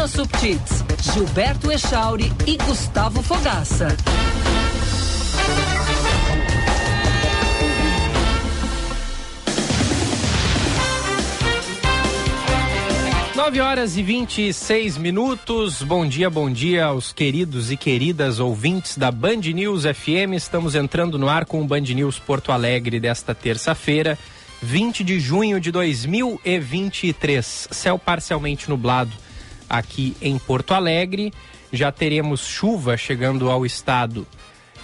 Bruna Subtits, Gilberto Echauri e Gustavo Fogaça. Nove horas e 26 minutos. Bom dia, bom dia aos queridos e queridas ouvintes da Band News FM. Estamos entrando no ar com o Band News Porto Alegre desta terça-feira, 20 de junho de 2023. Céu parcialmente nublado aqui em Porto Alegre. Já teremos chuva chegando ao estado,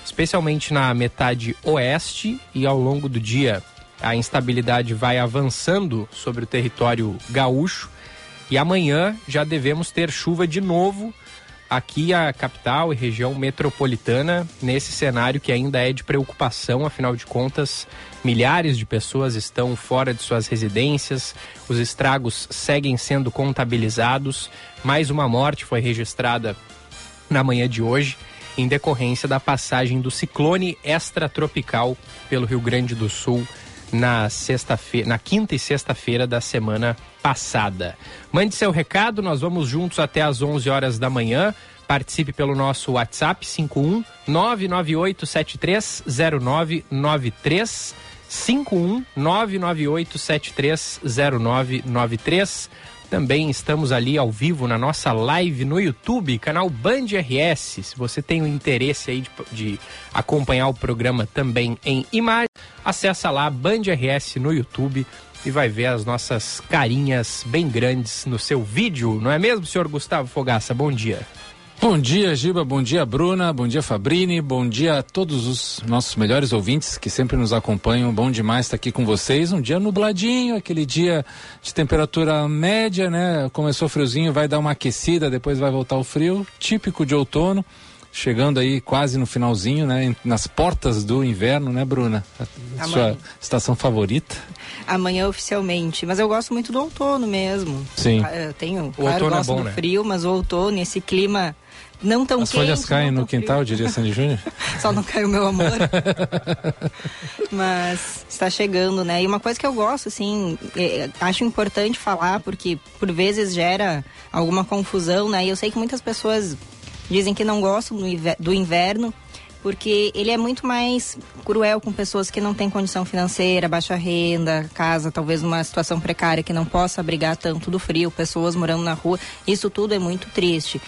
especialmente na metade oeste, e ao longo do dia a instabilidade vai avançando sobre o território gaúcho. E amanhã já devemos ter chuva de novo aqui a capital e região metropolitana, nesse cenário que ainda é de preocupação, afinal de contas, milhares de pessoas estão fora de suas residências, os estragos seguem sendo contabilizados, mais uma morte foi registrada na manhã de hoje em decorrência da passagem do ciclone extratropical pelo Rio Grande do Sul na sexta-feira, na quinta e sexta-feira da semana passada. Mande seu recado, nós vamos juntos até às 11 horas da manhã. Participe pelo nosso WhatsApp 51 998730993 51 998730993 também estamos ali ao vivo na nossa live no YouTube, canal Band RS. Se você tem o interesse aí de, de acompanhar o programa também em imagem, acessa lá Band RS no YouTube e vai ver as nossas carinhas bem grandes no seu vídeo, não é mesmo, senhor Gustavo Fogaça? Bom dia. Bom dia, Giba. Bom dia, Bruna. Bom dia, Fabrini. Bom dia a todos os nossos melhores ouvintes que sempre nos acompanham. Bom demais estar aqui com vocês. Um dia nubladinho, aquele dia de temperatura média, né? Começou friozinho, vai dar uma aquecida, depois vai voltar o frio, típico de outono. Chegando aí quase no finalzinho, né? Nas portas do inverno, né, Bruna? A sua estação favorita? Amanhã oficialmente. Mas eu gosto muito do outono mesmo. Sim. Eu tenho, O claro, outono é gosto bom, do né? frio, mas o outono, esse clima não tão As quente, folhas caem no quintal, frio. diria Sandy Júnior? Só não caiu meu amor. Mas está chegando, né? E uma coisa que eu gosto, assim, é, acho importante falar, porque por vezes gera alguma confusão, né? E eu sei que muitas pessoas dizem que não gostam do inverno, porque ele é muito mais cruel com pessoas que não têm condição financeira, baixa renda, casa talvez numa situação precária que não possa abrigar tanto do frio, pessoas morando na rua. Isso tudo é muito triste.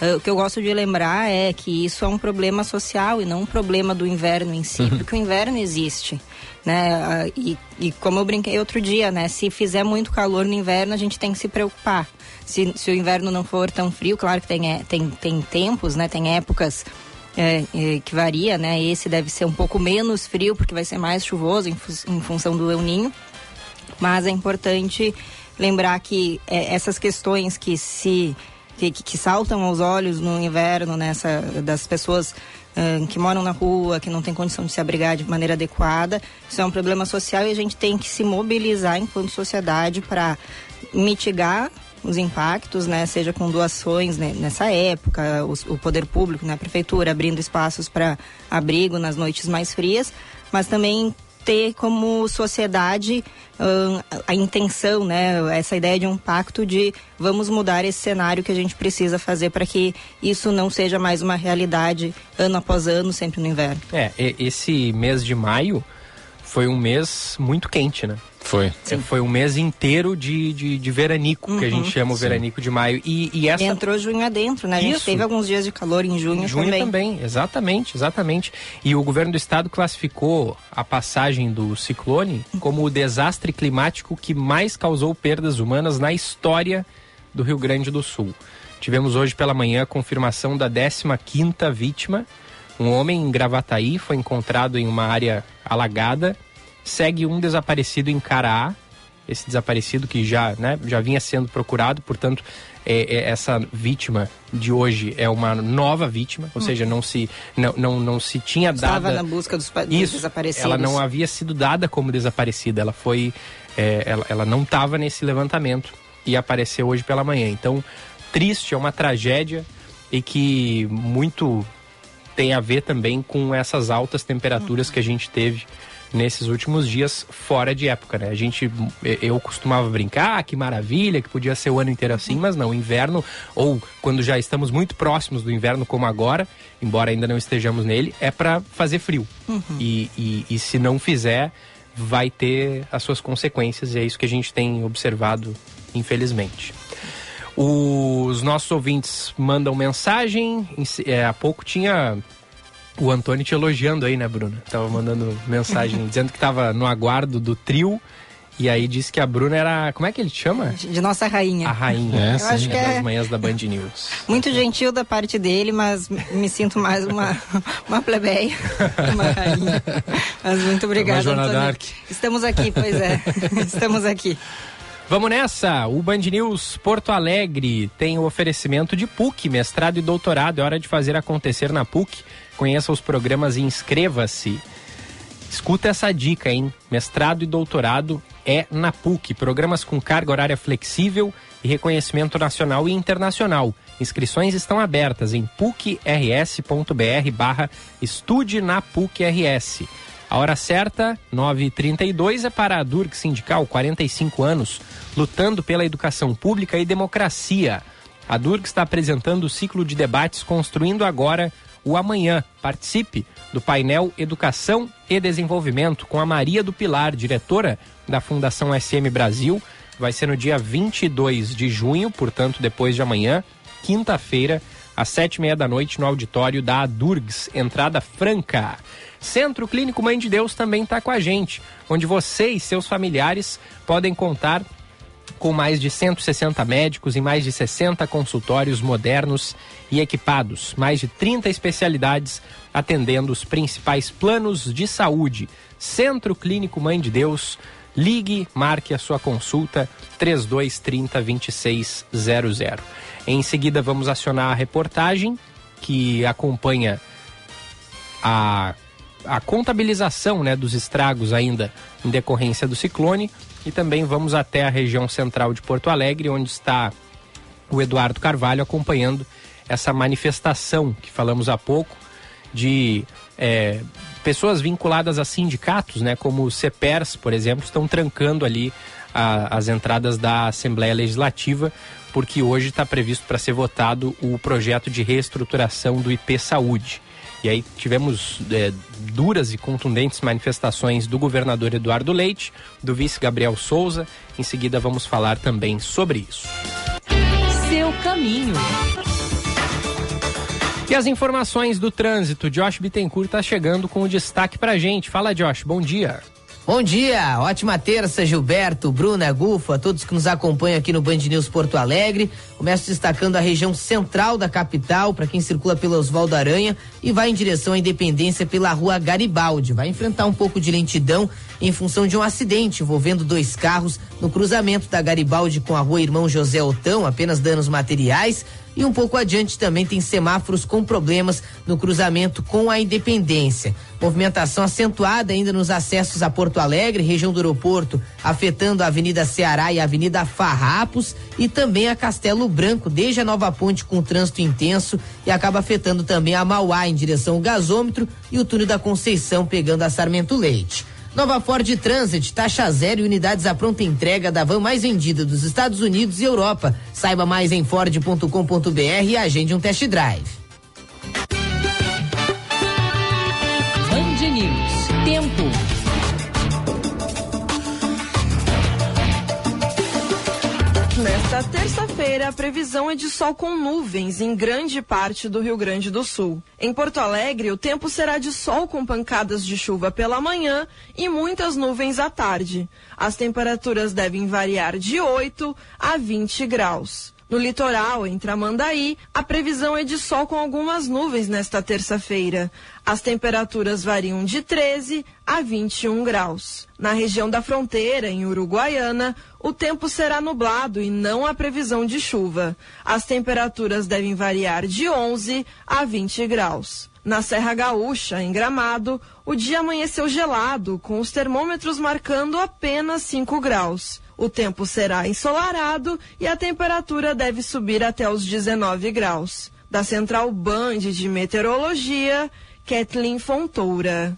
Ah, o que eu gosto de lembrar é que isso é um problema social e não um problema do inverno em si, porque o inverno existe, né? Ah, e, e como eu brinquei outro dia, né? Se fizer muito calor no inverno, a gente tem que se preocupar. Se, se o inverno não for tão frio, claro que tem, é, tem, tem tempos, né? Tem épocas é, é, que varia, né? Esse deve ser um pouco menos frio, porque vai ser mais chuvoso em, fu- em função do El Ninho. Mas é importante lembrar que é, essas questões que se que, que- saltam aos olhos no inverno, nessa das pessoas que moram na rua, que não têm condição de se abrigar de maneira adequada, isso é um problema social e a gente tem que se mobilizar enquanto sociedade para mitigar os impactos, né, seja com doações né, nessa época, os- o poder público, né, a prefeitura abrindo espaços para abrigo nas noites mais frias, mas também ter como sociedade ahn, a intenção, né, essa ideia de um pacto de vamos mudar esse cenário que a gente precisa fazer para que isso não seja mais uma realidade ano após ano, sempre no inverno. É, esse mês de maio foi um mês muito quente, né? Foi. É, Foi um mês inteiro de, de, de veranico, que a gente chama o veranico de maio. E, e essa Entrou junho adentro, né? A gente Isso. teve alguns dias de calor em junho, Junho também. também. exatamente, exatamente. E o governo do estado classificou a passagem do ciclone como o desastre climático que mais causou perdas humanas na história do Rio Grande do Sul. Tivemos hoje pela manhã a confirmação da 15ª vítima. Um homem em Gravataí foi encontrado em uma área alagada. Segue um desaparecido em Caraá, esse desaparecido que já, né, já vinha sendo procurado, portanto, é, é, essa vítima de hoje é uma nova vítima, ou seja, não se, não, não, não se tinha Estava dado. na busca dos, dos Isso, desaparecidos. ela não havia sido dada como desaparecida, ela foi, é, ela, ela não estava nesse levantamento e apareceu hoje pela manhã. Então, triste, é uma tragédia e que muito tem a ver também com essas altas temperaturas que a gente teve nesses últimos dias fora de época, né? A gente, eu costumava brincar, ah, que maravilha, que podia ser o ano inteiro assim, mas não, inverno, ou quando já estamos muito próximos do inverno, como agora, embora ainda não estejamos nele, é para fazer frio. Uhum. E, e, e se não fizer, vai ter as suas consequências, e é isso que a gente tem observado, infelizmente. Os nossos ouvintes mandam mensagem. É, há pouco tinha o Antônio te elogiando aí, né, Bruna? Tava mandando mensagem dizendo que tava no aguardo do trio. E aí disse que a Bruna era. Como é que ele te chama? De nossa rainha. A rainha. É, Eu acho que das é manhãs da Band News. muito gentil da parte dele, mas me sinto mais uma, uma plebeia, uma rainha. Mas muito obrigada, Uma Antônio. Dark. Estamos aqui, pois é. Estamos aqui. Vamos nessa! O Band News Porto Alegre tem o oferecimento de PUC, mestrado e doutorado. É hora de fazer acontecer na PUC. Conheça os programas e inscreva-se. Escuta essa dica, hein? Mestrado e doutorado é na PUC. Programas com carga horária flexível e reconhecimento nacional e internacional. Inscrições estão abertas em pucrs.br barra estude na PUC-RS. A hora certa, 9h32, é para a Durg Sindical, 45 anos, lutando pela educação pública e democracia. A Durg está apresentando o ciclo de debates Construindo Agora o Amanhã. Participe do painel Educação e Desenvolvimento com a Maria do Pilar, diretora da Fundação SM Brasil. Vai ser no dia 22 de junho, portanto, depois de amanhã, quinta-feira, às sete e meia da noite, no auditório da Adurgs, entrada franca. Centro Clínico Mãe de Deus também está com a gente, onde você e seus familiares podem contar com mais de 160 médicos e mais de 60 consultórios modernos e equipados, mais de 30 especialidades atendendo os principais planos de saúde. Centro Clínico Mãe de Deus, ligue, marque a sua consulta 3230 2600. Em seguida vamos acionar a reportagem que acompanha a a contabilização né, dos estragos ainda em decorrência do ciclone. E também vamos até a região central de Porto Alegre, onde está o Eduardo Carvalho acompanhando essa manifestação que falamos há pouco de é, pessoas vinculadas a sindicatos, né, como o CEPERS, por exemplo, estão trancando ali a, as entradas da Assembleia Legislativa, porque hoje está previsto para ser votado o projeto de reestruturação do IP Saúde. E aí tivemos é, duras e contundentes manifestações do governador Eduardo Leite, do vice Gabriel Souza. Em seguida vamos falar também sobre isso. Seu caminho. E as informações do trânsito, Josh Bittencourt está chegando com o destaque pra gente. Fala, Josh, bom dia. Bom dia, ótima terça, Gilberto, Bruna, Gufo, a todos que nos acompanham aqui no Band News Porto Alegre. Começo destacando a região central da capital, para quem circula pela Oswaldo Aranha e vai em direção à Independência pela rua Garibaldi. Vai enfrentar um pouco de lentidão em função de um acidente envolvendo dois carros no cruzamento da Garibaldi com a rua Irmão José Otão, apenas danos materiais. E um pouco adiante também tem semáforos com problemas no cruzamento com a Independência. Movimentação acentuada ainda nos acessos a Porto Alegre, região do aeroporto, afetando a Avenida Ceará e a Avenida Farrapos e também a Castelo Branco, desde a Nova Ponte com trânsito intenso e acaba afetando também a Mauá em direção ao gasômetro e o túnel da Conceição pegando a Sarmento Leite. Nova Ford Transit, taxa zero e unidades à pronta entrega da van mais vendida dos Estados Unidos e Europa. Saiba mais em ford.com.br e agende um test drive. Band News. Tempo. Nesta terça-feira, a previsão é de sol com nuvens em grande parte do Rio Grande do Sul. Em Porto Alegre, o tempo será de sol com pancadas de chuva pela manhã e muitas nuvens à tarde. As temperaturas devem variar de 8 a 20 graus. No litoral, em Tramandaí, a previsão é de sol com algumas nuvens nesta terça-feira. As temperaturas variam de 13 a 21 graus. Na região da fronteira, em Uruguaiana, o tempo será nublado e não há previsão de chuva. As temperaturas devem variar de 11 a 20 graus. Na Serra Gaúcha, em Gramado, o dia amanheceu gelado, com os termômetros marcando apenas 5 graus. O tempo será ensolarado e a temperatura deve subir até os 19 graus. Da Central Band de Meteorologia, Kathleen Fontoura.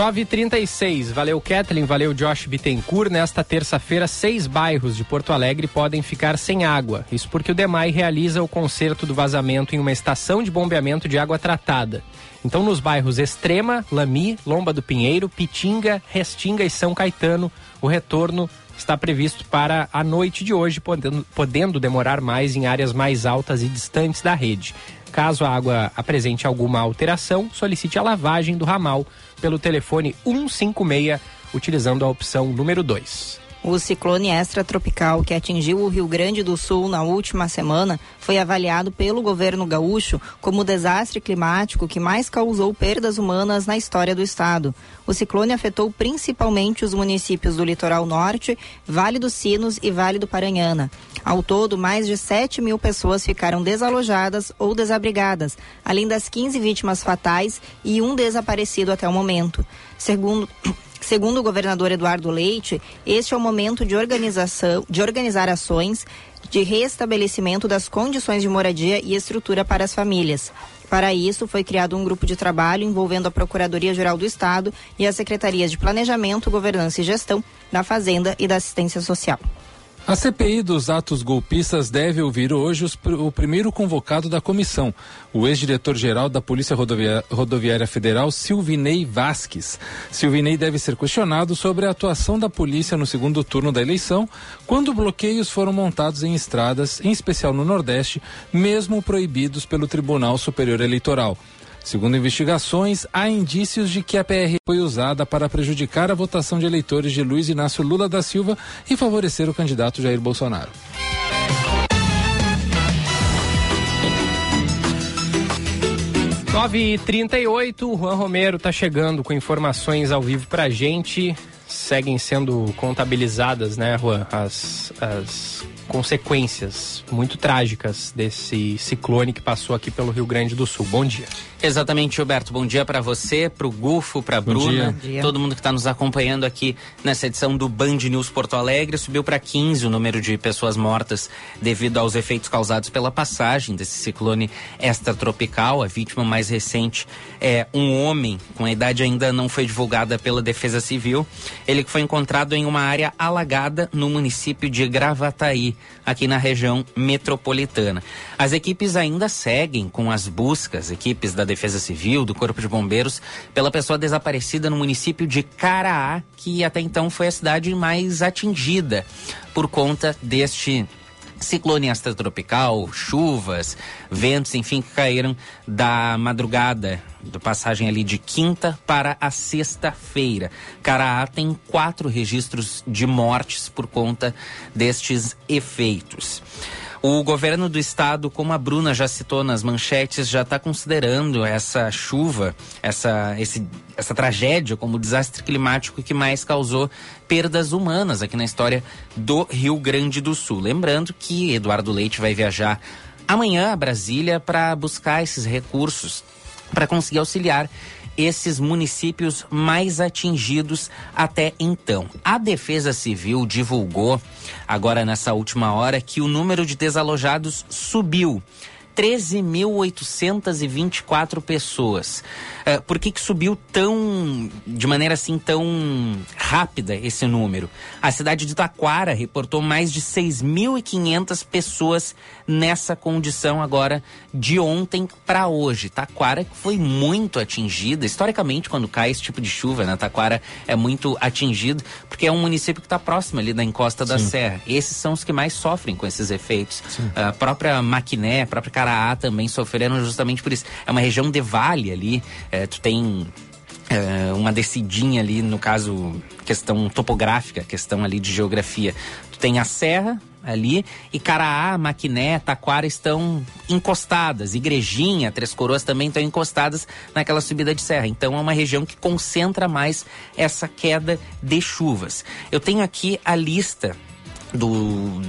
9h36, valeu Kathleen, valeu Josh Bittencourt. Nesta terça-feira, seis bairros de Porto Alegre podem ficar sem água. Isso porque o DEMAI realiza o conserto do vazamento em uma estação de bombeamento de água tratada. Então, nos bairros Extrema, Lami, Lomba do Pinheiro, Pitinga, Restinga e São Caetano, o retorno está previsto para a noite de hoje, podendo, podendo demorar mais em áreas mais altas e distantes da rede. Caso a água apresente alguma alteração, solicite a lavagem do ramal pelo telefone 156, utilizando a opção número 2. O ciclone extratropical que atingiu o Rio Grande do Sul na última semana foi avaliado pelo governo gaúcho como o desastre climático que mais causou perdas humanas na história do estado. O ciclone afetou principalmente os municípios do litoral norte, Vale dos Sinos e Vale do Paranhana. Ao todo, mais de 7 mil pessoas ficaram desalojadas ou desabrigadas, além das 15 vítimas fatais e um desaparecido até o momento. Segundo Segundo o governador Eduardo Leite, este é o momento de organização, de organizar ações de restabelecimento das condições de moradia e estrutura para as famílias. Para isso, foi criado um grupo de trabalho envolvendo a Procuradoria-Geral do Estado e as Secretarias de Planejamento, Governança e Gestão, da Fazenda e da Assistência Social. A CPI dos atos golpistas deve ouvir hoje os, o primeiro convocado da comissão, o ex-diretor-geral da Polícia Rodoviária, Rodoviária Federal, Silvinei Vasques. Silvinei deve ser questionado sobre a atuação da polícia no segundo turno da eleição, quando bloqueios foram montados em estradas, em especial no Nordeste, mesmo proibidos pelo Tribunal Superior Eleitoral. Segundo investigações, há indícios de que a PR foi usada para prejudicar a votação de eleitores de Luiz Inácio Lula da Silva e favorecer o candidato Jair Bolsonaro. Nove e trinta Juan Romero está chegando com informações ao vivo para a gente. Seguem sendo contabilizadas, né, Juan, as, as consequências muito trágicas desse ciclone que passou aqui pelo Rio Grande do Sul. Bom dia. Exatamente, Gilberto. Bom dia para você, para o Gufo, para a Bruna, dia. todo mundo que está nos acompanhando aqui nessa edição do Band News Porto Alegre. Subiu para 15 o número de pessoas mortas devido aos efeitos causados pela passagem desse ciclone extratropical. A vítima mais recente é um homem com a idade ainda não foi divulgada pela Defesa Civil. Ele foi encontrado em uma área alagada no município de Gravataí, aqui na região metropolitana. As equipes ainda seguem com as buscas, equipes da Defesa Civil, do Corpo de Bombeiros, pela pessoa desaparecida no município de Caraá, que até então foi a cidade mais atingida por conta deste ciclone extratropical, chuvas, ventos, enfim, que caíram da madrugada, da passagem ali de quinta para a sexta-feira. Caraá tem quatro registros de mortes por conta destes efeitos. O governo do estado, como a Bruna já citou nas manchetes, já está considerando essa chuva, essa, esse, essa tragédia como o desastre climático que mais causou perdas humanas aqui na história do Rio Grande do Sul. Lembrando que Eduardo Leite vai viajar amanhã a Brasília para buscar esses recursos para conseguir auxiliar esses municípios mais atingidos até então. A Defesa Civil divulgou, agora nessa última hora, que o número de desalojados subiu. 13.824 pessoas. Uh, por que, que subiu tão, de maneira assim, tão rápida esse número? A cidade de Taquara reportou mais de 6.500 pessoas nessa condição agora de ontem para hoje. Taquara foi muito atingida, historicamente, quando cai esse tipo de chuva, né? Taquara é muito atingido, porque é um município que está próximo ali da encosta da Sim. serra. Esses são os que mais sofrem com esses efeitos. A própria Maquiné, a própria Caraá também sofreram justamente por isso. É uma região de vale ali, é, tu tem é, uma descidinha ali, no caso, questão topográfica, questão ali de geografia. Tu tem a serra ali e Caraá, Maquiné, Taquara estão encostadas. Igrejinha, Três Coroas também estão encostadas naquela subida de serra. Então é uma região que concentra mais essa queda de chuvas. Eu tenho aqui a lista do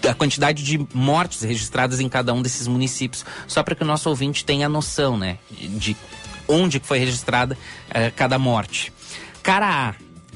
da quantidade de mortes registradas em cada um desses municípios, só para que o nosso ouvinte tenha noção, né, de onde foi registrada eh, cada morte. Caraá,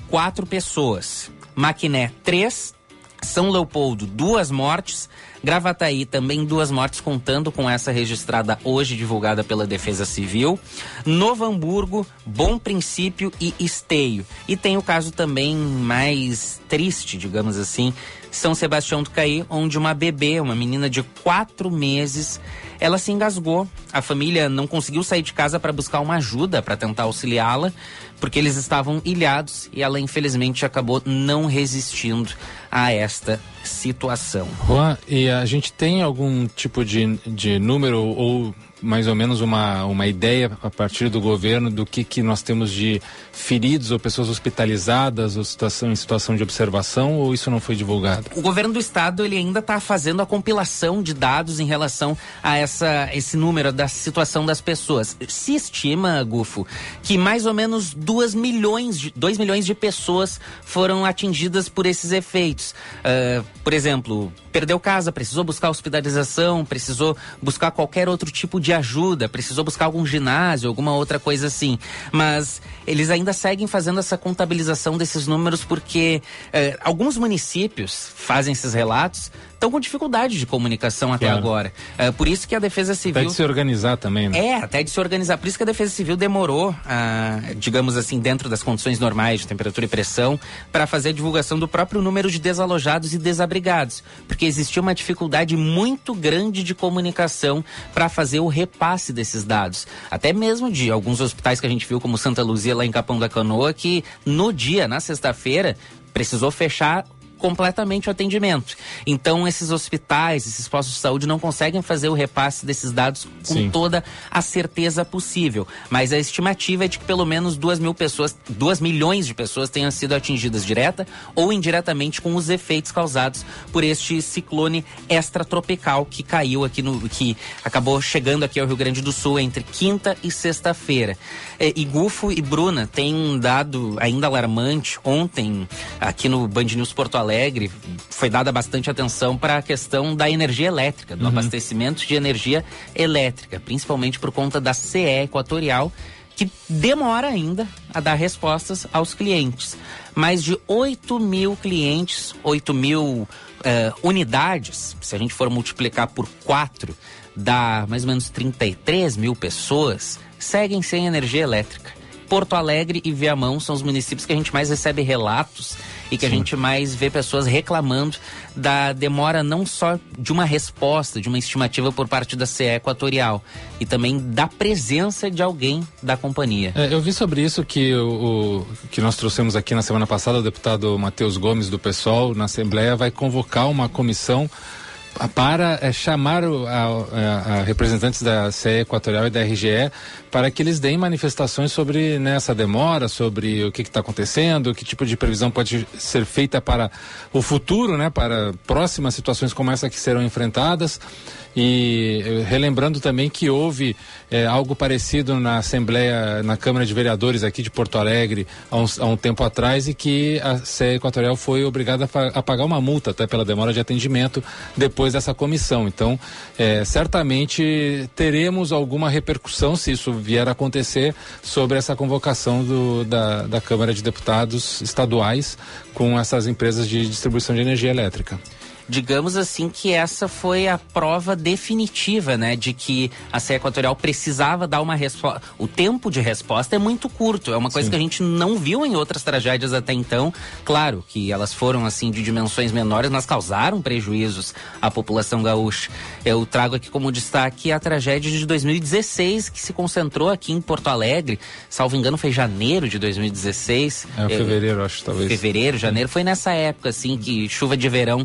quatro pessoas. Maquiné, três. São Leopoldo, duas mortes. Gravataí também duas mortes contando com essa registrada hoje divulgada pela Defesa Civil. Novo Hamburgo, Bom Princípio e Esteio. E tem o caso também mais triste, digamos assim, São Sebastião do Caí, onde uma bebê, uma menina de quatro meses, ela se engasgou. A família não conseguiu sair de casa para buscar uma ajuda para tentar auxiliá-la, porque eles estavam ilhados e ela infelizmente acabou não resistindo a esta situação. Juan, e a gente tem algum tipo de, de número ou mais ou menos uma, uma ideia a partir do governo do que, que nós temos de feridos ou pessoas hospitalizadas ou situação, em situação de observação ou isso não foi divulgado? O governo do estado ele ainda está fazendo a compilação de dados em relação a essa, esse número da situação das pessoas. Se estima, Gufo, que mais ou menos 2 milhões de, 2 milhões de pessoas foram atingidas por esses efeitos. Uh, por exemplo, perdeu casa, precisou buscar hospitalização, precisou buscar qualquer outro tipo de ajuda, precisou buscar algum ginásio, alguma outra coisa assim. Mas eles ainda seguem fazendo essa contabilização desses números porque eh, alguns municípios fazem esses relatos, estão com dificuldade de comunicação até Claro. agora. É, por isso que a Defesa Civil. Até de se organizar também, né? É, até de se organizar. Por isso que a Defesa Civil demorou, ah, digamos assim, dentro das condições normais de temperatura e pressão, para fazer a divulgação do próprio número de desalojados e desabrigados. Porque existia uma dificuldade muito grande de comunicação para fazer o repasse desses dados. Até mesmo de alguns hospitais que a gente viu, como Santa Luzia, lá em Capão da Canoa, que no dia, na sexta-feira, precisou fechar completamente o atendimento. Então, esses hospitais, esses postos de saúde não conseguem fazer o repasse desses dados com Sim. toda a certeza possível. Mas a estimativa é de que pelo menos duas mil pessoas, duas milhões de pessoas tenham sido atingidas direta ou indiretamente com os efeitos causados por este ciclone extratropical que caiu aqui no. que acabou chegando aqui ao Rio Grande do Sul entre quinta e sexta-feira. É, e Gufo e Bruna tem um dado ainda alarmante. Ontem, aqui no Band News Porto Alegre, foi dada bastante atenção para a questão da energia elétrica, do abastecimento de energia elétrica, principalmente por conta da CE Equatorial, que demora ainda a dar respostas aos clientes. Mais de 8 mil clientes, 8 mil eh, unidades, se a gente for multiplicar por 4, dá mais ou menos 33 mil pessoas, seguem sem energia elétrica. Porto Alegre e Viamão são os municípios que a gente mais recebe relatos e que a gente mais vê pessoas reclamando da demora não só de uma resposta, de uma estimativa por parte da CE Equatorial, e também da presença de alguém da companhia. É, eu vi sobre isso que o, que nós trouxemos aqui na semana passada, o deputado Matheus Gomes do PSOL, na Assembleia, vai convocar uma comissão a- para é, chamar o- a, a- a representantes da CE Equatorial e da RGE para que eles deem manifestações sobre né, essa demora, sobre o que está acontecendo, que tipo de previsão pode ser feita para o futuro, né, para próximas situações como essa que serão enfrentadas. E eh, relembrando também que houve eh, algo parecido na Assembleia, na Câmara de Vereadores aqui de Porto Alegre há, uns- há um tempo atrás e que a CE Equatorial foi obrigada a, a pagar uma multa até pela demora de atendimento depois dessa comissão. Então, eh, certamente teremos alguma repercussão, se isso vier a acontecer, sobre essa convocação do- da, da Câmara de Deputados estaduais com essas empresas de distribuição de energia elétrica. Digamos assim que essa foi a prova definitiva, né, de que a CE Equatorial precisava dar uma resposta. O tempo de resposta é muito curto, é uma coisa Sim. que a gente não viu em outras tragédias até então. Claro que elas foram assim de dimensões menores, mas causaram prejuízos à população gaúcha. Eu trago aqui como destaque a tragédia de 2016 que se concentrou aqui em Porto Alegre. Salvo engano, foi janeiro de 2016. É, fevereiro, acho, talvez. fevereiro, janeiro, foi nessa época, assim, que chuva de verão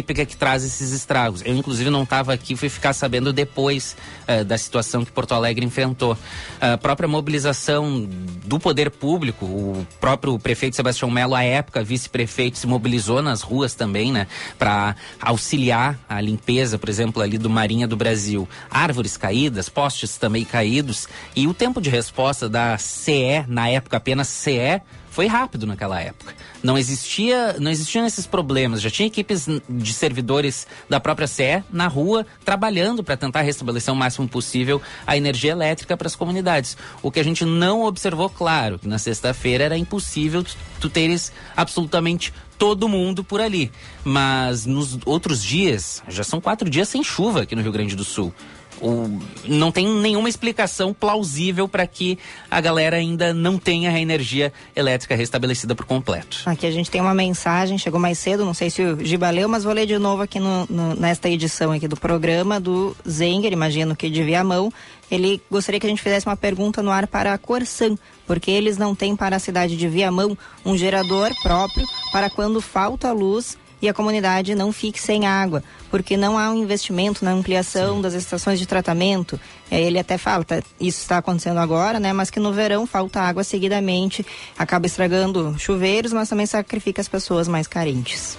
típica que traz esses estragos. Eu, inclusive, não estava aqui, fui ficar sabendo depois eh, da situação que Porto Alegre enfrentou. A própria mobilização do poder público, o próprio prefeito Sebastião Melo, à época, vice-prefeito, se mobilizou nas ruas também, né, para auxiliar a limpeza, por exemplo, ali do Marinha do Brasil. Árvores caídas, postes também caídos, e o tempo de resposta da CE, na época apenas CE, foi rápido naquela época. Não existia, não existiam esses problemas. Já tinha equipes de servidores da própria CE na rua trabalhando para tentar restabelecer o máximo possível a energia elétrica para as comunidades. O que a gente não observou, claro, que na sexta-feira era impossível tu teres absolutamente todo mundo por ali. Mas nos outros dias, já são quatro dias sem chuva aqui no Rio Grande do Sul. O, não tem nenhuma explicação plausível para que a galera ainda não tenha a energia elétrica restabelecida por completo. Aqui a gente tem uma mensagem, chegou mais cedo, não sei se o Giba leu, mas vou ler de novo aqui no, no, nesta edição aqui do programa do Zenger, imagino que de Viamão. Ele gostaria que a gente fizesse uma pergunta no ar para a Corsan, porque eles não têm para a cidade de Viamão um gerador próprio para quando falta luz e a comunidade não fique sem água, porque não há um investimento na ampliação Sim. das estações de tratamento. Ele até fala, tá, isso está acontecendo agora, né? Mas que no verão falta água seguidamente, acaba estragando chuveiros, mas também sacrifica as pessoas mais carentes.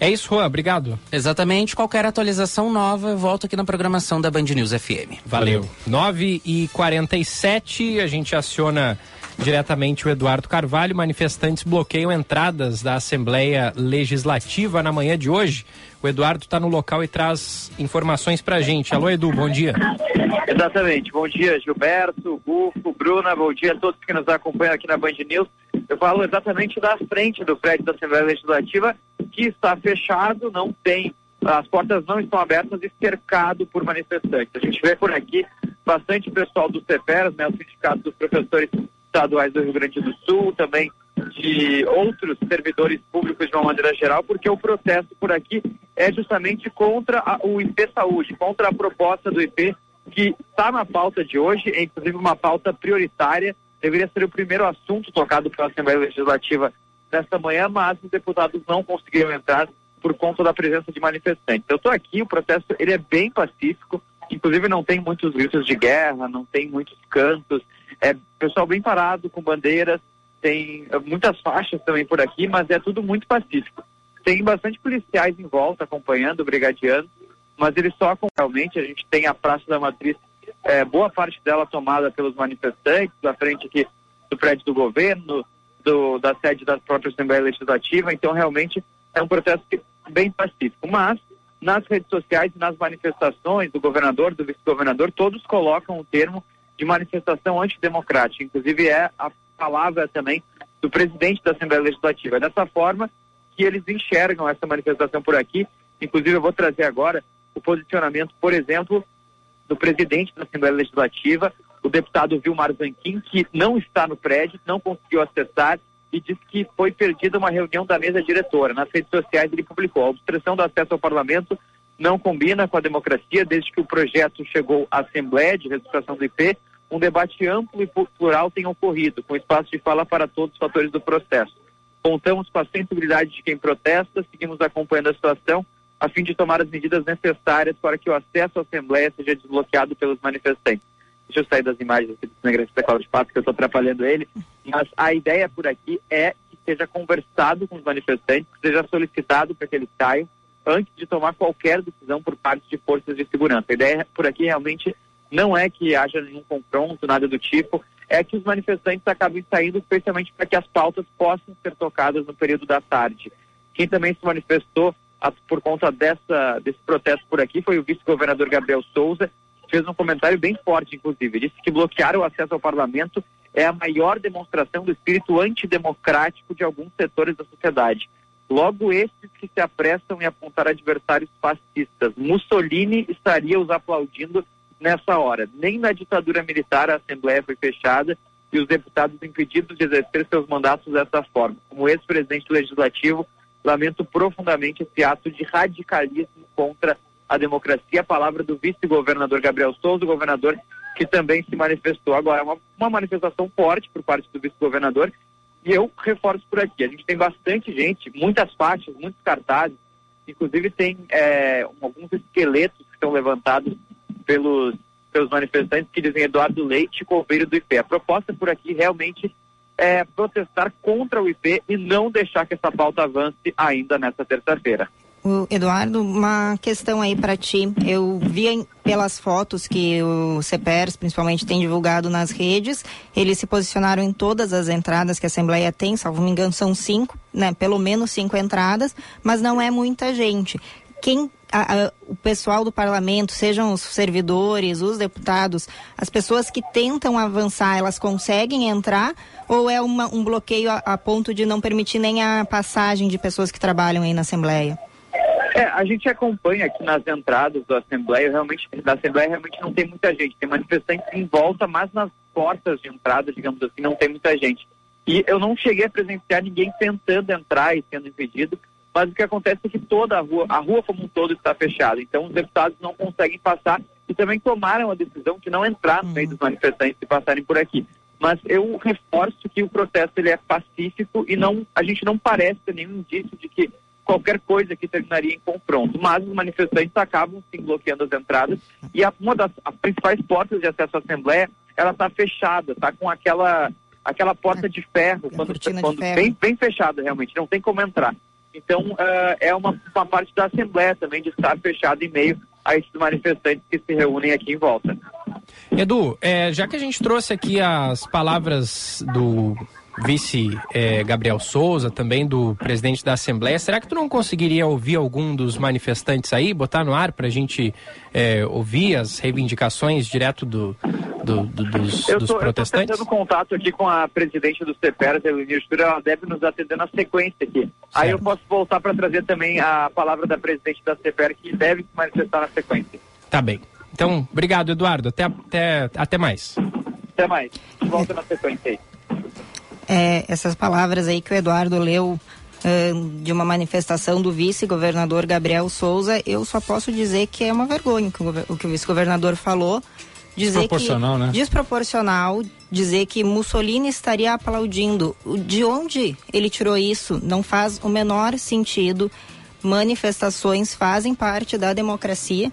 É isso, Juan. Obrigado. Exatamente. Qualquer atualização nova, eu volto aqui na programação da Band News FM. Valeu. 9 e 47 a gente aciona diretamente o Eduardo Carvalho. Manifestantes bloqueiam entradas da Assembleia Legislativa na manhã de hoje. O Eduardo está no local e traz informações para a gente. Alô, Edu, bom dia. Exatamente. Bom dia, Gilberto, Gufo, Bruna, bom dia a todos que nos acompanham aqui na Band News. Eu falo exatamente da frente do prédio da Assembleia Legislativa, que está fechado, não tem, as portas não estão abertas e cercado por manifestantes. A gente vê por aqui bastante pessoal do CEPERS, né, o Sindicato dos Professores estaduais do Rio Grande do Sul, também de outros servidores públicos de uma maneira geral, porque o protesto por aqui é justamente contra a, o IP Saúde, contra a proposta do IP que está na pauta de hoje, é inclusive uma pauta prioritária, deveria ser o primeiro assunto tocado pela Assembleia Legislativa nesta manhã, mas os deputados não conseguiram entrar por conta da presença de manifestantes. Eu estou aqui, o protesto ele é bem pacífico, inclusive não tem muitos gritos de guerra, não tem muitos cantos, é pessoal bem parado, com bandeiras, tem eh, muitas faixas também por aqui, mas é tudo muito pacífico. Tem bastante policiais em volta acompanhando, brigadiano, mas eles só realmente, a gente tem a Praça da Matriz, é, boa parte dela tomada pelos manifestantes, da frente aqui do prédio do governo, do, da sede da própria Assembleia Legislativa, então realmente é um protesto bem pacífico. Mas nas redes sociais nas manifestações do governador, do vice-governador, todos colocam o termo de manifestação antidemocrática. Inclusive é a palavra também do presidente da Assembleia Legislativa. É dessa forma que eles enxergam essa manifestação por aqui. Inclusive eu vou trazer agora o posicionamento, por exemplo, do presidente da Assembleia Legislativa, o deputado Vilmar Zanquim, que não está no prédio, não conseguiu acessar e disse que foi perdida uma reunião da mesa diretora. Nas redes sociais ele publicou: a obstrução do acesso ao parlamento não combina com a democracia, desde que o projeto chegou à Assembleia de Reestruturação do IP, um debate amplo e plural tem ocorrido, com espaço de fala para todos os fatores do processo. Contamos com a sensibilidade de quem protesta, seguimos acompanhando a situação, a fim de tomar as medidas necessárias para que o acesso à Assembleia seja desbloqueado pelos manifestantes. Deixa eu sair das imagens aqui do cinegrafista Cláudio Pato, que eu estou atrapalhando ele, mas a ideia por aqui é que seja conversado com os manifestantes, que seja solicitado para que eles saiam, antes de tomar qualquer decisão por parte de forças de segurança. A ideia por aqui realmente não é que haja nenhum confronto, nada do tipo, é que os manifestantes acabem saindo especialmente para que as pautas possam ser tocadas no período da tarde. Quem também se manifestou a, por conta dessa, desse protesto por aqui foi o vice-governador Gabriel Souza, fez um comentário bem forte, inclusive. Disse que bloquear o acesso ao parlamento é a maior demonstração do espírito antidemocrático de alguns setores da sociedade. Logo estes que se apressam em apontar adversários fascistas. Mussolini estaria os aplaudindo nessa hora. Nem na ditadura militar a Assembleia foi fechada e os deputados impedidos de exercer seus mandatos dessa forma. Como ex-presidente legislativo, lamento profundamente esse ato de radicalismo contra a democracia. A palavra do vice-governador Gabriel Souza, governador que também se manifestou agora. Uma, uma manifestação forte por parte do vice-governador e eu reforço por aqui, a gente tem bastante gente, muitas faixas, muitos cartazes, inclusive tem é, alguns esqueletos que são levantados pelos, pelos manifestantes que dizem Eduardo Leite, coveiro do IP. A proposta por aqui realmente é protestar contra o IP e não deixar que essa pauta avance ainda nesta terça-feira. Eduardo, uma questão aí para ti. Eu vi pelas fotos que o CEPERS, principalmente, tem divulgado nas redes, eles se posicionaram em todas as entradas que a Assembleia tem, salvo me engano, são cinco, né? Pelo menos cinco entradas, mas não é muita gente. Quem a- a- o pessoal do parlamento, sejam os servidores, os deputados, as pessoas que tentam avançar, elas conseguem entrar ou é uma- um bloqueio a, a ponto de não permitir nem a passagem de pessoas que trabalham aí na Assembleia? É, a gente acompanha aqui nas entradas da Assembleia, realmente, da Assembleia realmente não tem muita gente. Tem manifestantes em volta, mas nas portas de entrada, digamos assim, não tem muita gente. E eu não cheguei a presenciar ninguém tentando entrar e sendo impedido, mas o que acontece é que toda a rua, a rua como um todo está fechada. Então os deputados não conseguem passar e também tomaram a decisão de não entrar no meio dos manifestantes e passarem por aqui. Mas eu reforço que o protesto ele é pacífico e não, a gente não parece ter nenhum indício de que qualquer coisa que terminaria em confronto. Mas os manifestantes acabam sim bloqueando as entradas e a, uma das as principais portas de acesso à Assembleia ela está fechada, está com aquela aquela porta de ferro A quando, cortina de quando ferro. bem bem fechada realmente, não tem como entrar. Então ah, é uma, uma parte da Assembleia também de estar fechada em meio a esses manifestantes que se reúnem aqui em volta. Edu, é, já que a gente trouxe aqui as palavras do vice é, Gabriel Souza, também do presidente da Assembleia, será que tu não conseguiria ouvir algum dos manifestantes aí, botar no ar para a gente é, ouvir as reivindicações direto do, do- do- dos, Eu dos tô, eu tô protestantes? tentando contato aqui com a presidente do CEPERS, a Elenir Spira, ela deve nos atender na sequência aqui. Aí eu Certo. posso voltar para trazer também a palavra da presidente da CEPER, que deve se manifestar na sequência. Tá bem. Então, obrigado, Eduardo. Até, até, até mais. Até mais. Volta na sequência aí. É, essas palavras aí que o Eduardo leu ahn, de uma manifestação do vice-governador Gabriel Souza, eu só posso dizer que é uma vergonha o que o, vice-governador falou. Dizer Desproporcional, que, né? Desproporcional, dizer que Mussolini estaria aplaudindo. De onde ele tirou isso? Não faz o menor sentido. Manifestações fazem parte da democracia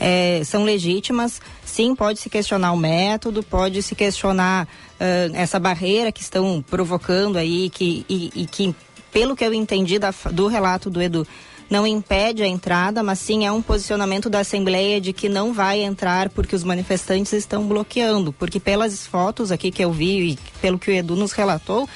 é, são legítimas. Sim, pode se questionar o método, pode se questionar ah, essa barreira que estão provocando aí, que, e, e que, pelo que eu entendi da do relato do Edu, não impede a entrada, mas sim é um posicionamento da Assembleia de que não vai entrar porque os manifestantes estão bloqueando. Porque pelas fotos aqui que eu vi e pelo que o Edu nos relatou,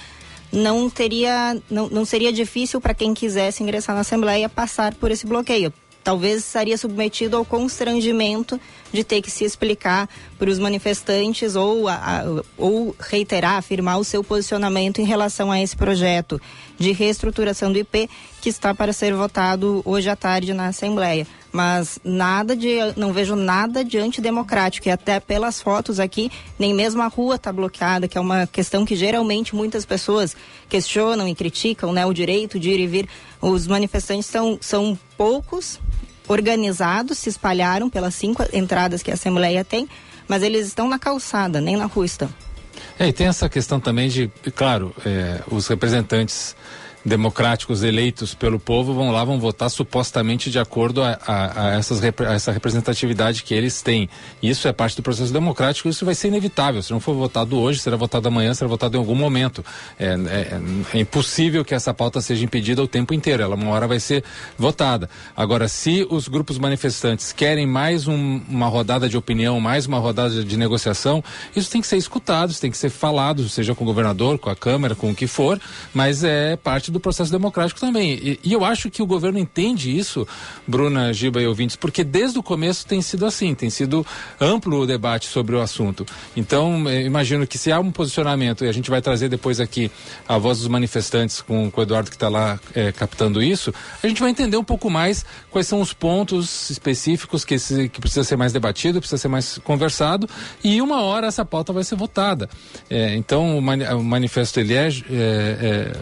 não teria, não, não seria difícil para quem quisesse ingressar na Assembleia passar por esse bloqueio. Talvez estaria submetido ao constrangimento de ter que se explicar para os manifestantes ou, a- a- ou reiterar, afirmar o seu posicionamento em relação a esse projeto de reestruturação do IP que está para ser votado hoje à tarde na Assembleia. Mas nada de, não vejo nada de antidemocrático e até pelas fotos aqui, nem mesmo a rua está bloqueada, que é uma questão que geralmente muitas pessoas questionam e criticam, né, o direito de ir e vir. Os manifestantes são, são poucos, organizados, se espalharam pelas cinco entradas que a Assembleia tem, mas eles estão na calçada, nem na rua estão. É, e tem essa questão também de, claro, é, os representantes democráticos eleitos pelo povo vão lá, vão votar supostamente de acordo a, a- a essas, a essa representatividade que eles têm. Isso é parte do processo democrático, isso vai ser inevitável. Se não for votado hoje, será votado amanhã, será votado em algum momento. É, é- é impossível que essa pauta seja impedida o tempo inteiro. Ela uma hora vai ser votada. Agora, se os grupos manifestantes querem mais um- uma rodada de opinião, mais uma rodada de negociação, isso tem que ser escutado, isso tem que ser falado, seja com o governador, com a Câmara, com o que for, mas é parte do processo democrático também. E, e eu acho que o governo entende isso, Bruna, Giba e ouvintes, porque desde o começo tem sido assim, tem sido amplo o debate sobre o assunto. Então, eh, imagino que se há um posicionamento, e a gente vai trazer depois aqui a voz dos manifestantes com, com o Eduardo que está lá eh, captando isso, a gente vai entender um pouco mais quais são os pontos específicos que, esse, que precisa ser mais debatido, precisa ser mais conversado, e uma hora essa pauta vai ser votada. Eh, então, o, mani- o manifesto ele é, eh, eh,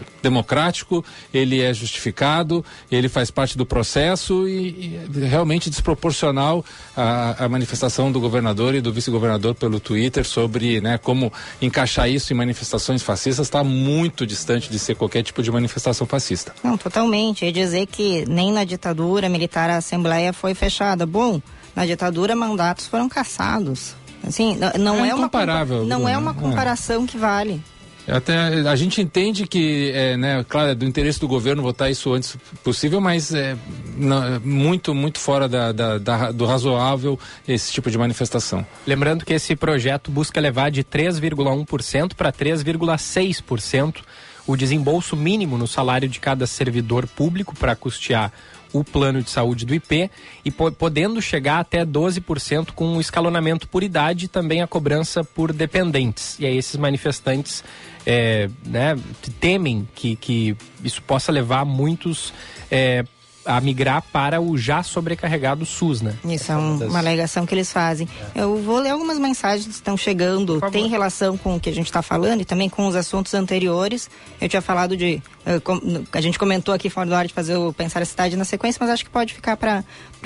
democrático, ele é justificado, ele faz parte do processo e, e é realmente desproporcional a, a manifestação do governador e do vice-governador pelo Twitter sobre né, como encaixar isso em manifestações fascistas está muito distante de ser qualquer tipo de manifestação fascista. Não, totalmente. E dizer que nem na ditadura militar a Assembleia foi fechada. Bom, na ditadura mandatos foram cassados. Assim, n- não É é, uma compa- incomparável, não é uma É. comparação que vale. Até a gente entende que, é, né, claro, é do interesse do governo votar isso antes possível, mas é não, muito, muito fora da, da, da, do razoável esse tipo de manifestação. Lembrando que esse projeto busca levar de 3,1% para 3,6% o desembolso mínimo no salário de cada servidor público para custear o plano de saúde do IP e podendo chegar até 12% com o escalonamento por idade e também a cobrança por dependentes. E aí esses manifestantes é, né, temem que, que isso possa levar muitos é, a migrar para o já sobrecarregado SUS, né? Isso é um, uma alegação que eles fazem. É. Eu vou ler algumas mensagens que estão chegando, tem relação com o que a gente está falando e também com os assuntos anteriores. Eu tinha falado de. Com, a gente comentou aqui fora do ar de fazer o Pensar a Cidade na sequência, mas acho que pode ficar para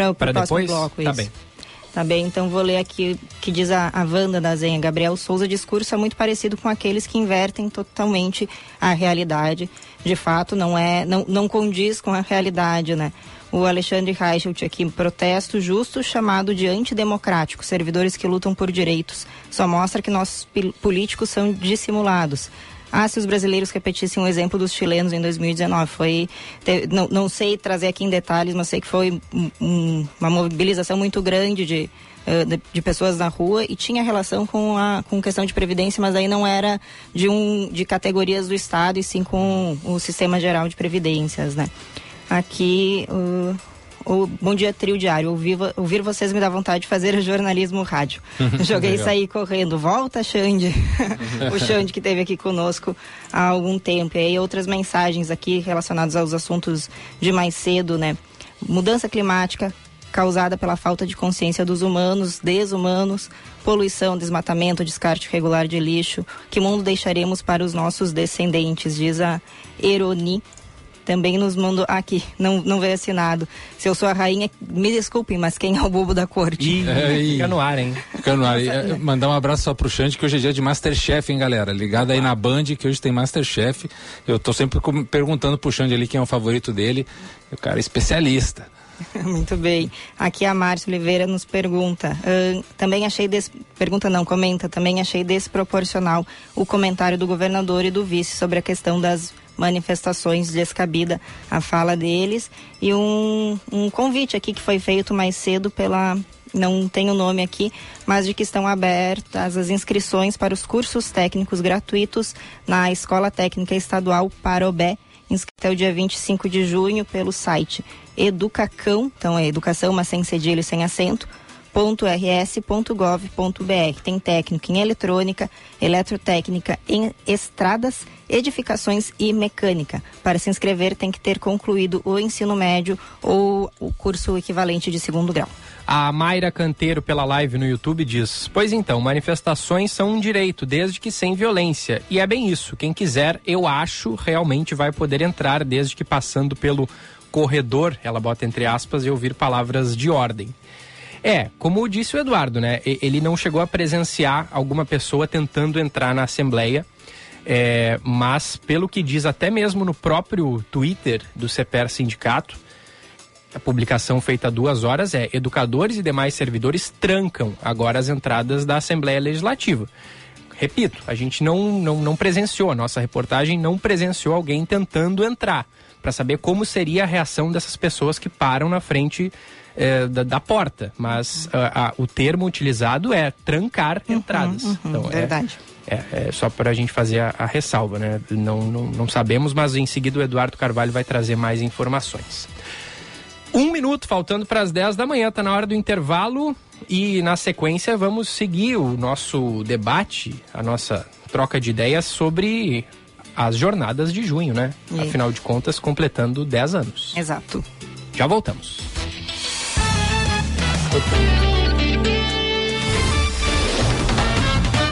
o próximo depois? bloco. Tá isso. bem. Tá bem, então vou ler aqui que diz a, a Wanda da Zenha. Gabriel Souza, discurso é muito parecido com aqueles que invertem totalmente a realidade. De fato, não é, não, não condiz com a realidade, né? O Alexandre Reichelt aqui, protesto justo chamado de antidemocrático, servidores que lutam por direitos. Só mostra que nossos políticos são dissimulados. Ah, se os brasileiros repetissem o exemplo dos chilenos em 2019, foi, te, não, não sei trazer aqui em detalhes, mas sei que foi um, uma mobilização muito grande de, de, de, pessoas na rua e tinha relação com a com questão de previdência, mas aí não era de um de categorias do Estado e sim com o sistema geral de previdências, né? Aqui uh, o Bom Dia Trio Diário. Ouvir, ouvir vocês me dá vontade de fazer jornalismo rádio. Joguei e saí correndo. Volta, Xande. o Xande que esteve aqui conosco há algum tempo. E aí outras mensagens aqui relacionadas aos assuntos de mais cedo, né? Mudança climática causada pela falta de consciência dos humanos, desumanos, poluição, desmatamento, descarte regular de lixo. Que mundo deixaremos para os nossos descendentes? Diz a Eroni também nos mandou aqui, não, não veio assinado. Se eu sou a rainha, me desculpem, mas quem é o bobo da corte? Ih, é, fica no ar, hein? Fica no ar. É, mandar um abraço só pro Xande, que hoje é dia de Masterchef, hein, galera? Ligado aí na Band, que hoje tem Masterchef. Eu tô sempre perguntando pro Xande ali quem é o favorito dele. O cara é especialista. Muito bem. Aqui a Márcia Oliveira nos pergunta. Uh, também achei des... pergunta não, comenta, também achei desproporcional o comentário do governador e do vice sobre a questão das manifestações descabida a fala deles e um, um convite aqui que foi feito mais cedo pela não tem o nome aqui, mas de que estão abertas as inscrições para os cursos técnicos gratuitos na Escola Técnica Estadual Parobé, até o dia 25 de junho pelo site educacão, então é educação, mas sem cedilho e sem acento, rs.gov.br. Tem técnico em eletrônica, eletrotécnica em estradas, edificações e mecânica. Para se inscrever, tem que ter concluído o ensino médio ou o curso equivalente de segundo grau. A Mayra Canteiro, pela live no YouTube, diz: Pois então, manifestações são um direito, desde que sem violência. E é bem isso. Quem quiser, eu acho, realmente vai poder entrar, desde que passando pelo corredor, ela bota entre aspas, e ouvir palavras de ordem. É, como disse o Eduardo, né? Ele não chegou a presenciar alguma pessoa tentando entrar na Assembleia, é, mas pelo que diz até mesmo no próprio Twitter do CEPER Sindicato, a publicação feita há duas horas é: educadores e demais servidores trancam agora as entradas da Assembleia Legislativa. Repito, a gente não, não, não presenciou, a nossa reportagem não presenciou alguém tentando entrar, para saber como seria a reação dessas pessoas que param na frente é, da, da, porta, mas a, a, o termo utilizado é trancar uhum, entradas. Uhum, então, é, verdade. É, é só para a gente fazer a, a, ressalva, né? Não, não, não sabemos, mas em seguida o Eduardo Carvalho vai trazer mais informações. Um minuto faltando para as 10 da manhã, tá na hora do intervalo e na sequência vamos seguir o nosso debate, a nossa troca de ideias sobre as jornadas de junho, né? E... Afinal de contas, completando 10 anos. Exato. Já voltamos.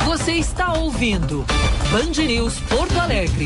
Você está ouvindo Band News Porto Alegre.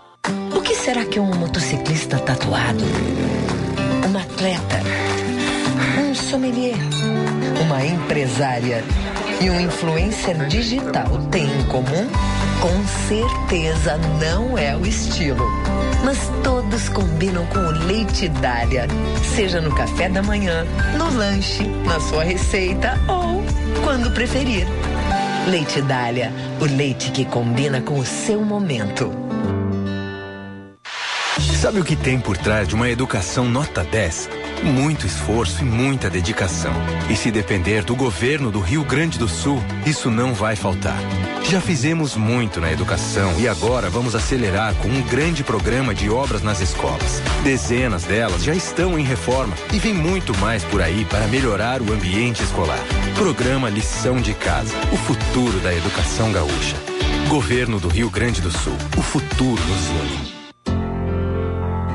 Será que um motociclista tatuado, um atleta, um sommelier, uma empresária e um influencer digital têm em comum? Com certeza não é o estilo. Mas todos combinam com o leite Dália. Seja no café da manhã, no lanche, na sua receita ou quando preferir. Leite Dália, o leite que combina com o seu momento. Sabe o que tem por trás de uma educação nota 10? Muito esforço e muita dedicação. E se depender do governo do Rio Grande do Sul, isso não vai faltar. Já fizemos muito na educação e agora vamos acelerar com um grande programa de obras nas escolas. Dezenas delas já estão em reforma e vem muito mais por aí para melhorar o ambiente escolar. Programa Lição de Casa, o futuro da educação gaúcha. Governo do Rio Grande do Sul, o futuro nos une.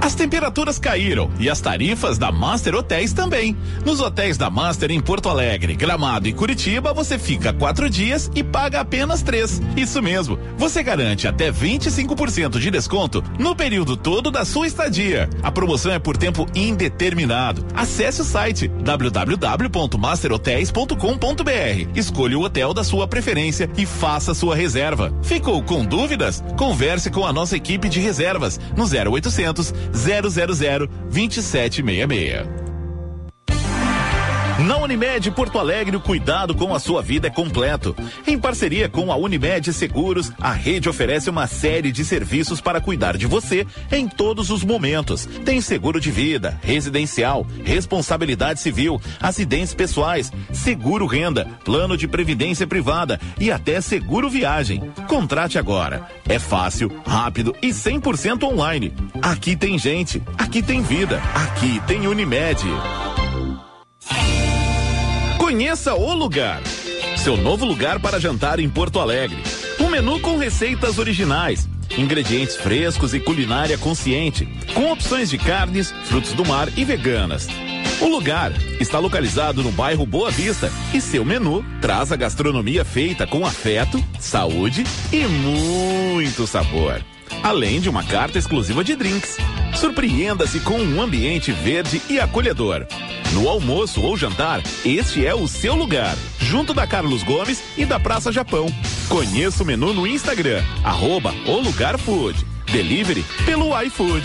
As temperaturas caíram e as tarifas da Master Hotéis também. Nos hotéis da Master em Porto Alegre, Gramado e Curitiba, você fica quatro dias e paga apenas três. Isso mesmo, você garante até 25% de desconto no período todo da sua estadia. A promoção é por tempo indeterminado. Acesse o site www.masterhotels.com.br. Escolha o hotel da sua preferência e faça sua reserva. Ficou com dúvidas? Converse com a nossa equipe de reservas no 0800 000 2766. Na Unimed Porto Alegre, o cuidado com a sua vida é completo. Em parceria com a Unimed Seguros, a rede oferece uma série de serviços para cuidar de você em todos os momentos. Tem seguro de vida, residencial, responsabilidade civil, acidentes pessoais, seguro renda, plano de previdência privada e até seguro viagem. Contrate agora. É fácil, rápido e 100% online. Aqui tem gente, aqui tem vida, aqui tem Unimed. Conheça o lugar. Seu novo lugar para jantar em Porto Alegre. Um menu com receitas originais, ingredientes frescos e culinária consciente, com opções de carnes, frutos do mar e veganas. O lugar está localizado no bairro Boa Vista e seu menu traz a gastronomia feita com afeto, saúde e muito sabor. Além de uma carta exclusiva de drinks. Surpreenda-se com um ambiente verde e acolhedor. No almoço ou jantar, este é o seu lugar, junto da Carlos Gomes e da Praça Japão. Conheça o menu no Instagram, arroba o. Delivery pelo iFood.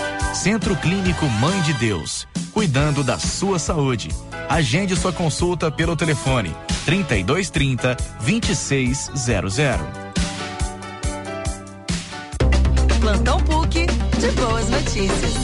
Centro Clínico Mãe de Deus, cuidando da sua saúde. Agende sua consulta pelo telefone 3230 2600. Plantão PUC de boas notícias.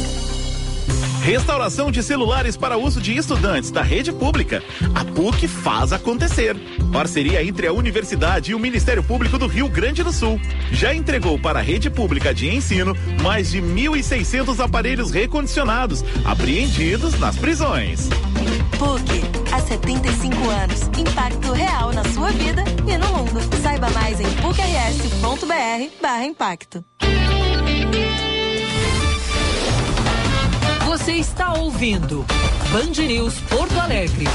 Restauração de celulares para uso de estudantes da rede pública. A PUC faz acontecer. Parceria entre a Universidade e o Ministério Público do Rio Grande do Sul. Já entregou para a rede pública de ensino mais de 1.600 aparelhos recondicionados, apreendidos nas prisões. PUC, há 75 anos. Impacto real na sua vida e no mundo. Saiba mais em pucrs.br/impacto. está ouvindo Band News Porto Alegre.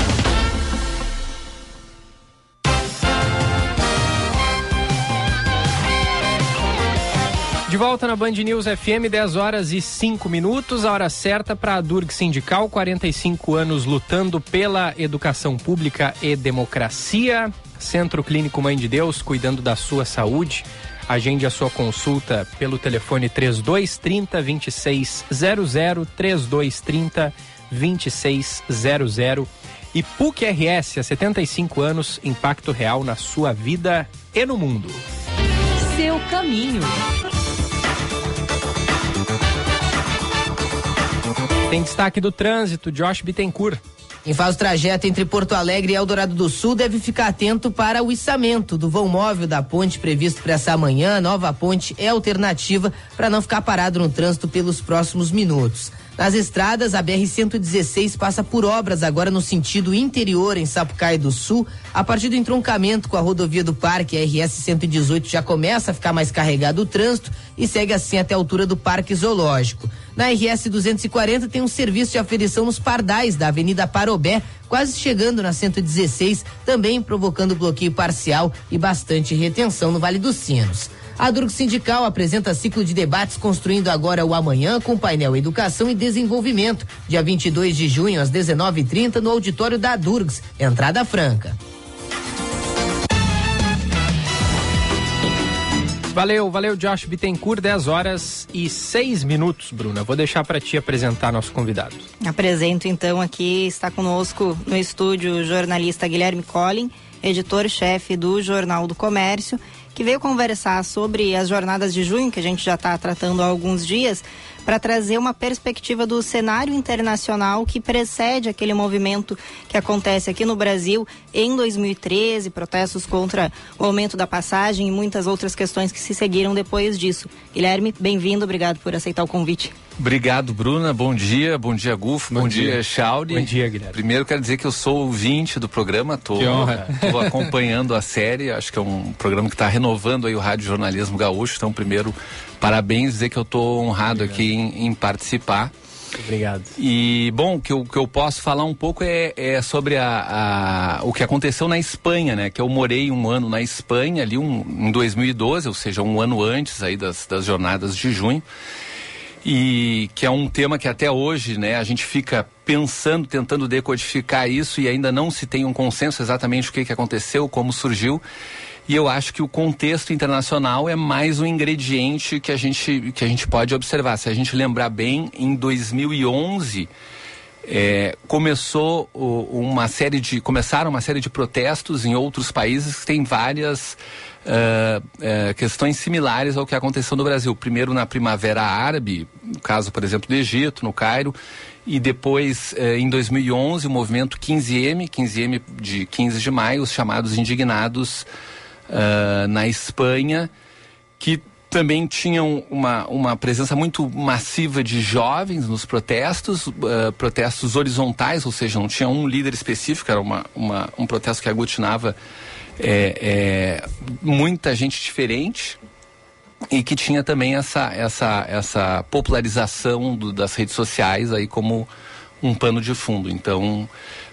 De volta na Band News FM, 10 horas e 5 minutos, a hora certa para a Durg Sindical, 45 anos lutando pela educação pública e democracia. Centro Clínico Mãe de Deus, cuidando da sua saúde. Agende a sua consulta pelo telefone 3230 2600 3230 2600 e PUC RS há 75 anos, impacto real na sua vida e no mundo. seu caminho. Tem destaque do trânsito, Josh Bittencourt. Quem faz o trajeto entre Porto Alegre e Eldorado do Sul deve ficar atento para o içamento do vão móvel da ponte previsto para essa manhã. Nova ponte é alternativa para não ficar parado no trânsito pelos próximos minutos. Nas estradas, a BR-116 passa por obras agora no sentido interior em Sapucaí do Sul. A partir do entroncamento com a rodovia do Parque, a RS-118 já começa a ficar mais carregado o trânsito e segue assim até a altura do Parque Zoológico. Na RS 240 tem um serviço de aferição nos pardais da Avenida Parobé, quase chegando na 116, também provocando bloqueio parcial e bastante retenção no Vale dos Sinos. A Durg Sindical apresenta ciclo de debates construindo agora o amanhã com painel Educação e Desenvolvimento, dia 22 de junho às 19:30 no auditório da Durgs, entrada franca. Valeu, valeu, Josh Bittencourt, 10 horas e 6 minutos, Bruna. Vou deixar para ti apresentar nosso convidado. Apresento então aqui, está conosco no estúdio o jornalista Guilherme Collin, editor-chefe do Jornal do Comércio, que veio conversar sobre as jornadas de junho, que a gente já está tratando há alguns dias, para trazer uma perspectiva do cenário internacional que precede aquele movimento que acontece aqui no Brasil em 2013, protestos contra o aumento da passagem e muitas outras questões que se seguiram depois disso. Guilherme, bem-vindo, obrigado por aceitar o convite. Obrigado, Bruna. Bom dia, bom dia, Gufo, bom, bom dia, dia Chauri. Bom dia, Guilherme. Primeiro quero dizer que eu sou ouvinte do programa, tô, tô acompanhando a série, acho que é um programa que está renovando aí o rádio jornalismo gaúcho, então primeiro parabéns, dizer que eu estou honrado Obrigado. aqui em, em, participar. Obrigado. E, bom, o que eu, que eu posso falar um pouco é, é sobre a, a, o que aconteceu na Espanha, né? Que eu morei um ano na Espanha, ali um, em 2012, ou seja, um ano antes aí das, das jornadas de junho e que é um tema que até hoje né, a gente fica pensando, tentando decodificar isso e ainda não se tem um consenso exatamente o que, que aconteceu, como surgiu. E eu acho que o contexto internacional é mais um ingrediente que a gente, que a gente pode observar. Se a gente lembrar bem, em 2011 é, começou uma série de começaram uma série de protestos em outros países que têm várias uh, uh, questões similares ao que aconteceu no Brasil. Primeiro na Primavera Árabe, no caso, por exemplo, do Egito, no Cairo, e depois, uh, em 2011, o movimento 15M, 15M de 15 de maio, os chamados indignados na Espanha, que também tinham uma, uma presença muito massiva de jovens nos protestos, uh, protestos horizontais, ou seja, não tinha um líder específico, era uma, uma um protesto que aglutinava é, é, muita gente diferente e que tinha também essa, essa, essa popularização do, das redes sociais aí como um pano de fundo. Então,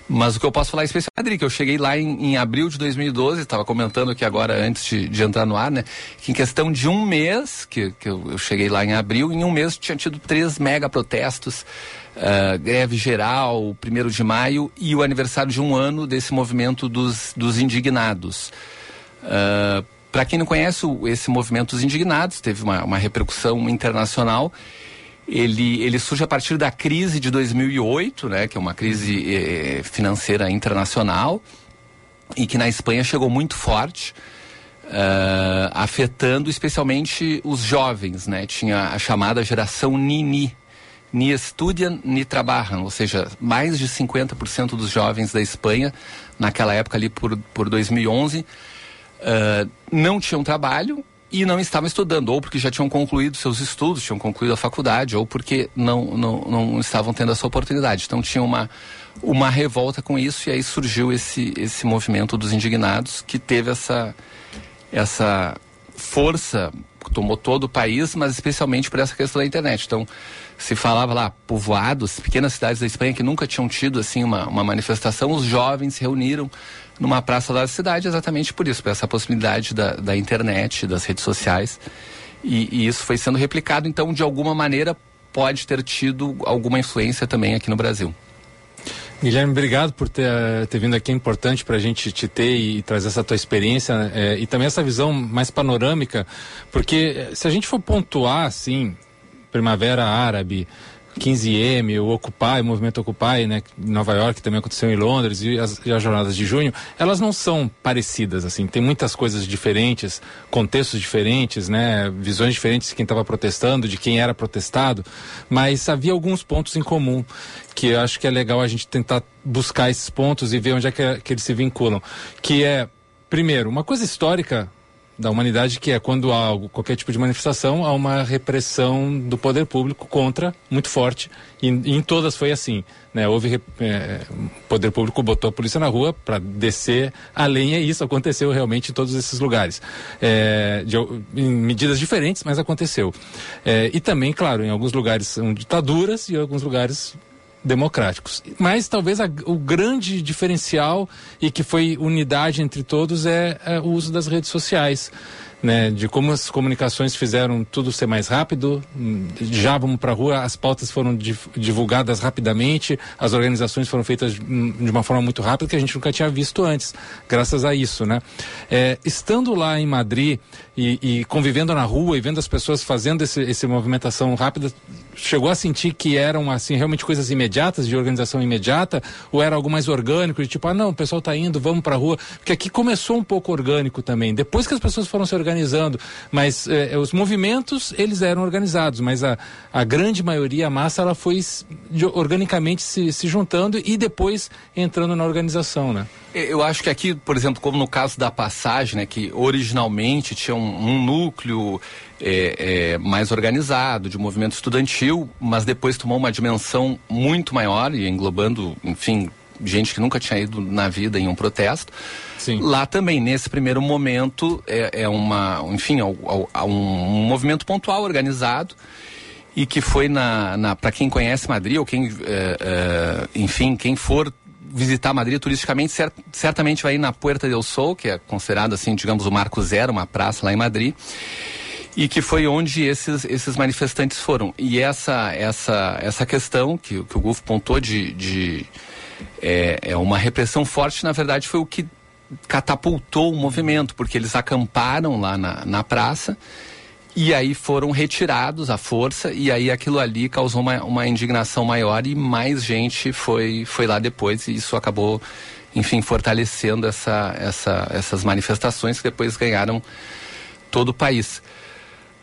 mas o que eu posso falar é especial, Adri, que eu cheguei lá em, em abril de 2012, estava comentando aqui agora antes de, de, entrar no ar, né? Que em questão de um mês, que, que eu, eu, cheguei lá em abril, em um mês tinha tido três mega protestos, uh, greve geral, primeiro de maio e o aniversário de um ano desse movimento dos, dos indignados. Uh, Para quem não conhece esse movimento dos indignados, teve uma, uma repercussão internacional ele, ele surge a partir da crise de 2008, né, que é uma crise eh, financeira internacional e que na Espanha chegou muito forte, uh, afetando especialmente os jovens, né? Tinha a chamada geração Nini, ni estudiam ni trabalham, ou seja, mais de 50% dos jovens da Espanha naquela época ali por, por 2011 uh, não tinham trabalho e não estavam estudando, ou porque já tinham concluído seus estudos, tinham concluído a faculdade, ou porque não, não, não estavam tendo essa oportunidade. Então tinha uma, uma revolta com isso, e aí surgiu esse, esse movimento dos indignados, que teve essa, essa força, tomou todo o país, mas especialmente por essa questão da internet. Então, se falava lá, povoados, pequenas cidades da Espanha que nunca tinham tido assim uma, uma manifestação, os jovens se reuniram numa praça da cidade exatamente por isso, por essa possibilidade da, da internet, das redes sociais. E, e, isso foi sendo replicado, então, de alguma maneira, pode ter tido alguma influência também aqui no Brasil. Guilherme, obrigado por ter, ter vindo aqui. É importante para a gente te ter e, trazer essa tua experiência é, e também essa visão mais panorâmica, porque eh, se a gente for pontuar, assim, Primavera Árabe, 15M, o Occupy, o movimento Occupy, né, em Nova York, também aconteceu em Londres, e as, e as, jornadas de junho, elas não são parecidas, assim, tem muitas coisas diferentes, contextos diferentes, né, visões diferentes de quem estava protestando, de quem era protestado, mas havia alguns pontos em comum, que eu acho que é legal a gente tentar buscar esses pontos e ver onde é que, que eles se vinculam, que é, primeiro, uma coisa histórica da humanidade, que é quando há algo, qualquer tipo de manifestação, há uma repressão do poder público contra, muito forte, e, e em todas foi assim. Né? Houve, é, poder público botou a polícia na rua para descer a lenha e isso aconteceu realmente em todos esses lugares. É, de, em medidas diferentes, mas aconteceu. É, e também, claro, em alguns lugares são ditaduras e em alguns lugares democráticos. Mas talvez a, o grande diferencial e que foi unidade entre todos é, é o uso das redes sociais né, de como as comunicações fizeram tudo ser mais rápido. Já vamos para a rua, as pautas foram divulgadas rapidamente, as organizações foram feitas de uma forma muito rápida que a gente nunca tinha visto antes, graças a isso, né? É, estando lá em Madrid e, e, convivendo na rua e vendo as pessoas fazendo esse, esse movimentação rápida, chegou a sentir que eram assim realmente coisas imediatas, de organização imediata, ou era algo mais orgânico, de tipo, ah não, o pessoal está indo, vamos para a rua, porque aqui começou um pouco orgânico também. Depois que as pessoas foram se organizando mas eh, os movimentos eles eram organizados, mas a, a grande maioria, a massa, ela foi organicamente se, se juntando e depois entrando na organização, né? Eu acho que aqui, por exemplo, como no caso da passagem, né, que originalmente tinha um, um núcleo é, é, mais organizado, de movimento estudantil, mas depois tomou uma dimensão muito maior e englobando, enfim, gente que nunca tinha ido na vida em um protesto. Sim. Lá também, nesse primeiro momento, é, é uma, enfim, é, é um, um movimento pontual organizado e que foi na, na para quem conhece Madrid ou quem, é, é, enfim, quem for visitar Madrid turisticamente, cert, certamente vai ir na Puerta del Sol, que é considerado assim, digamos, o Marco Zero, uma praça lá em Madrid e que foi onde esses, esses manifestantes foram. E essa essa essa questão que, que o Gulf pontou de, de é, é uma repressão forte, na verdade, foi o que catapultou o movimento, porque eles acamparam lá na, na praça e aí foram retirados à força e aí aquilo ali causou uma, uma indignação maior e mais gente foi, foi lá depois e isso acabou, enfim, fortalecendo essa, essa, essas manifestações que depois ganharam todo o país.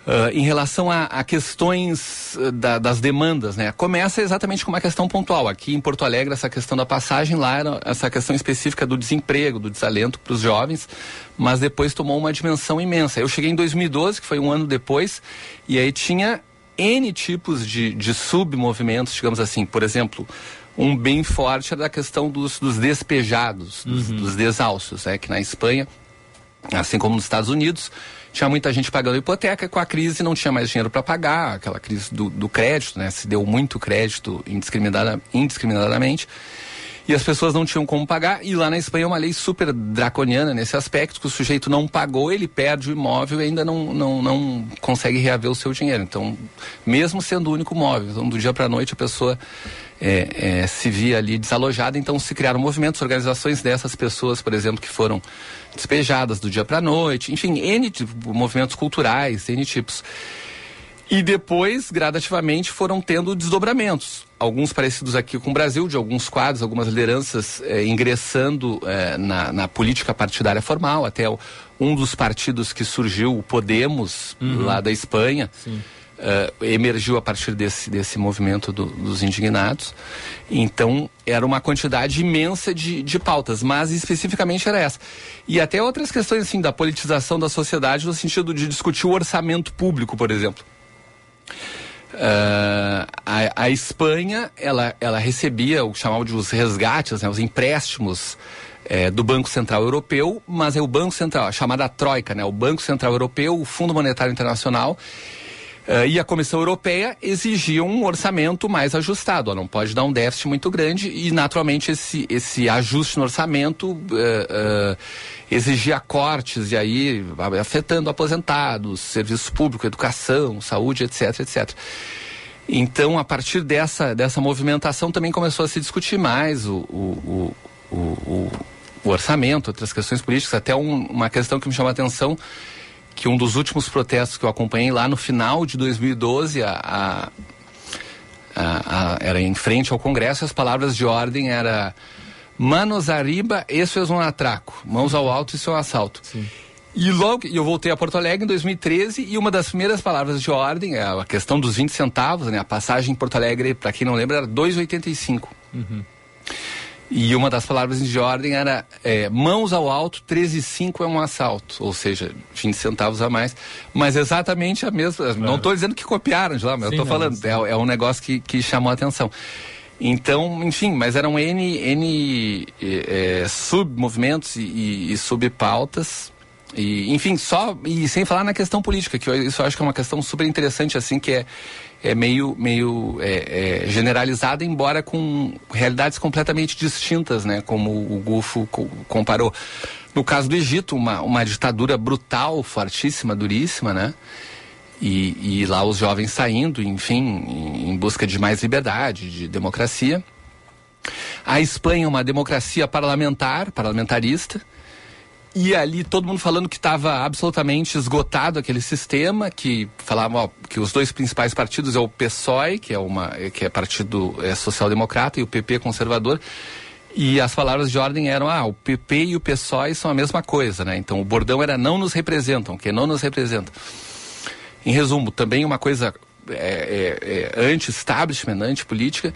Uh, em relação a, a questões uh, da, das demandas, né? Começa exatamente com uma questão pontual. Aqui em Porto Alegre, essa questão da passagem, lá era essa questão específica do desemprego, do desalento para os jovens, mas depois tomou uma dimensão imensa. Eu cheguei em 2012, que foi um ano depois, e aí tinha N tipos de, de submovimentos, digamos assim. Por exemplo, um bem forte era a questão dos, dos despejados, dos, uhum. dos desalços, né? Que na Espanha, assim como nos Estados Unidos, tinha muita gente pagando hipoteca, com a crise não tinha mais dinheiro para pagar, aquela crise do, do, crédito, né? Se deu muito crédito indiscriminada, indiscriminadamente. E as pessoas não tinham como pagar, e lá na Espanha é uma lei super draconiana nesse aspecto, que o sujeito não pagou, ele perde o imóvel e ainda não, não, não consegue reaver o seu dinheiro. Então, mesmo sendo o único móvel, então do dia para a noite a pessoa é, é, se via ali desalojada, então se criaram movimentos, organizações dessas pessoas, por exemplo, que foram despejadas do dia para a noite, enfim, N movimentos culturais, N tipos. E depois, gradativamente, foram tendo desdobramentos. Alguns parecidos aqui com o Brasil, de alguns quadros, algumas lideranças eh, ingressando eh, na, na, política partidária formal, até o, um dos partidos que surgiu, o Podemos, uhum. lá da Espanha. Sim uh, emergiu a partir desse, desse movimento do, dos indignados. Então, era uma quantidade imensa de, de pautas, mas especificamente era essa. E até outras questões, assim, da politização da sociedade, no sentido de discutir o orçamento público, por exemplo. Uh, a, a, Espanha, ela, ela recebia o que chamava de os resgates, né, os empréstimos é, do Banco Central Europeu, mas é o Banco Central, a chamada Troika, né, o Banco Central Europeu, o Fundo Monetário Internacional Uh, e a Comissão Europeia exigia um orçamento mais ajustado, ó, não pode dar um déficit muito grande e, naturalmente, esse, esse ajuste no orçamento uh, uh, exigia cortes e aí afetando aposentados, serviço público, educação, saúde, etc, etc. Então, a partir dessa, dessa movimentação também começou a se discutir mais o, o, o, o, o orçamento, outras questões políticas, até um, uma questão que me chama a atenção que um dos últimos protestos que eu acompanhei lá no final de 2012, a, a, a, era em frente ao Congresso, as palavras de ordem era manos arriba, isso é um atraco, mãos ao alto, isso é um assalto. Sim. E logo, eu voltei a Porto Alegre em 2013 e uma das primeiras palavras de ordem, é a questão dos 20 centavos, né? A passagem em Porto Alegre, para quem não lembra, era 2,85. Uhum. E uma das palavras de ordem era é, mãos ao alto, 13,5 é um assalto, ou seja, 20 centavos a mais. Mas exatamente a mesma. Não estou dizendo que copiaram de lá, mas Sim, eu estou falando, é, é um negócio que, que chamou a atenção. Então, enfim, mas eram N, N eh, eh, submovimentos e, e, e subpautas. E, enfim, só. E sem falar na questão política, que eu, isso eu acho que é uma questão super interessante, assim, que é, é meio, meio é, é, generalizada, embora com realidades completamente distintas, né? Como o Gufo co- comparou. No caso do Egito, uma, uma ditadura brutal, fortíssima, duríssima, né? E, e lá os jovens saindo, enfim, em, em busca de mais liberdade, de democracia. A Espanha é uma democracia parlamentar, parlamentarista. E ali todo mundo falando que estava absolutamente esgotado aquele sistema, que falava ó, que os dois principais partidos é o PSOE, que é uma que é partido é, social-democrata, e o PP conservador. E as palavras de ordem eram: ah, o PP e o PSOE são a mesma coisa, né? Então o bordão era não nos representam, que não nos representa. Em resumo, também uma coisa é, é, é, anti-establishment, anti-política.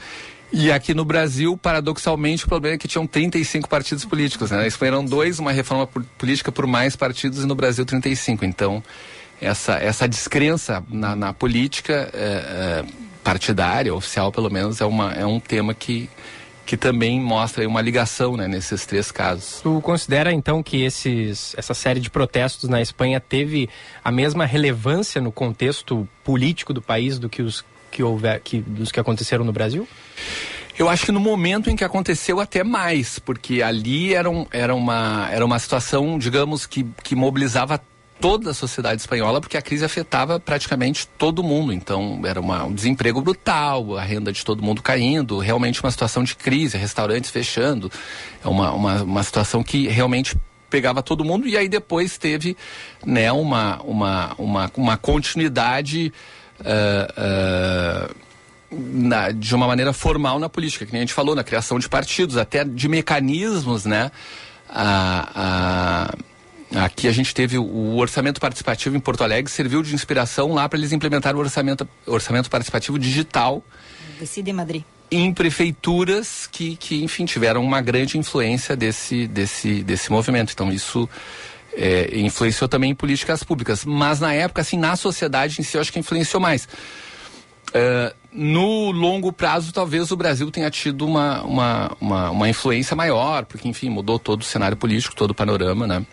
E aqui no Brasil, paradoxalmente, o problema é que tinham 35 partidos políticos. Né? Na Espanha eram dois, uma reforma po- política por mais partidos, e no Brasil 35. Então, essa, essa descrença na, na política é, é, partidária, oficial pelo menos, é, uma, é um tema que, que também mostra uma ligação né, nesses três casos. Tu considera então que esses, essa série de protestos na Espanha teve a mesma relevância no contexto político do país do que os que houver, que, dos que aconteceram no Brasil? Eu acho que no momento em que aconteceu até mais, porque ali era, um, era, uma, era uma situação, digamos, que, que mobilizava toda a sociedade espanhola, porque a crise afetava praticamente todo mundo. Então, era uma, um desemprego brutal, a renda de todo mundo caindo, realmente uma situação de crise, restaurantes fechando. É uma, uma, uma situação que realmente pegava todo mundo e aí depois teve né, uma, uma, uma, uma continuidade ah, ah, na- de uma maneira formal na política, que nem a gente falou, na criação de partidos, até de mecanismos, né? A, a- aqui a gente teve o, orçamento participativo em Porto Alegre, serviu de inspiração lá para eles implementarem o orçamento, orçamento participativo digital Decide Madrid. em prefeituras que, que enfim, tiveram uma grande influência desse, desse, desse movimento. Então, isso é, influenciou também em políticas públicas. Mas, na época, assim, na sociedade em si, eu acho que influenciou mais. É, no longo prazo, talvez o Brasil tenha tido uma, uma, uma, uma influência maior, porque, enfim, mudou todo o cenário político, todo o panorama, né?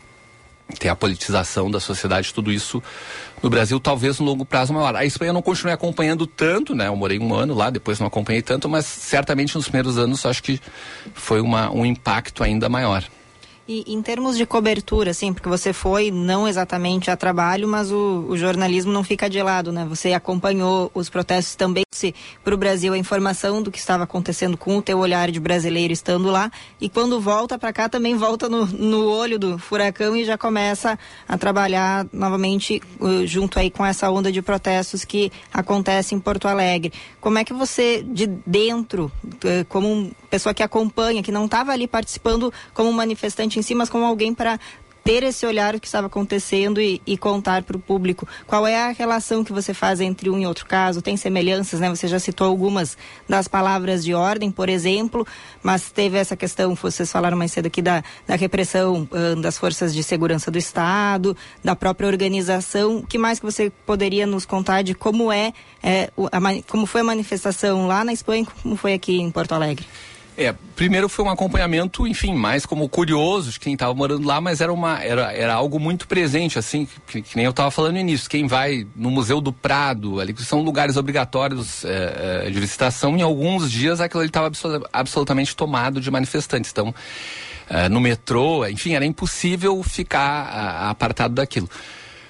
Tem a politização da sociedade, tudo isso no Brasil, talvez no longo prazo maior. A Espanha eu não continuei acompanhando tanto, né? Eu morei um ano lá, depois não acompanhei tanto, mas certamente nos primeiros anos acho que foi uma, um impacto ainda maior. E em termos de cobertura, assim, porque você foi não exatamente a trabalho, mas o, o jornalismo não fica de lado, né? Você acompanhou os protestos também, para o Brasil a informação do que estava acontecendo com o teu olhar de brasileiro estando lá, e quando volta para cá também volta no, no olho do furacão e já começa a trabalhar novamente uh, junto aí com essa onda de protestos que acontece em Porto Alegre. Como é que você de dentro, uh, como pessoa que acompanha, que não estava ali participando como manifestante em si, mas como alguém para ter esse olhar que estava acontecendo e, e contar para o público. Qual é a relação que você faz entre um e outro caso? Tem semelhanças, né? Você já citou algumas das palavras de ordem, por exemplo, mas teve essa questão, vocês falaram mais cedo aqui da, da repressão das forças de segurança do Estado, da própria organização. O que mais que você poderia nos contar de como é, é a como foi a manifestação lá na Espanha, e como foi aqui em Porto Alegre? É, primeiro foi um acompanhamento, enfim, mais como curioso de quem estava morando lá, mas era, uma, era, era algo muito presente, assim, que, que nem eu estava falando início. Quem vai no Museu do Prado, ali que são lugares obrigatórios é, é, de visitação, em alguns dias aquilo ali estava absolutamente tomado de manifestantes. Então, é, no metrô, enfim, era impossível ficar a- apartado daquilo.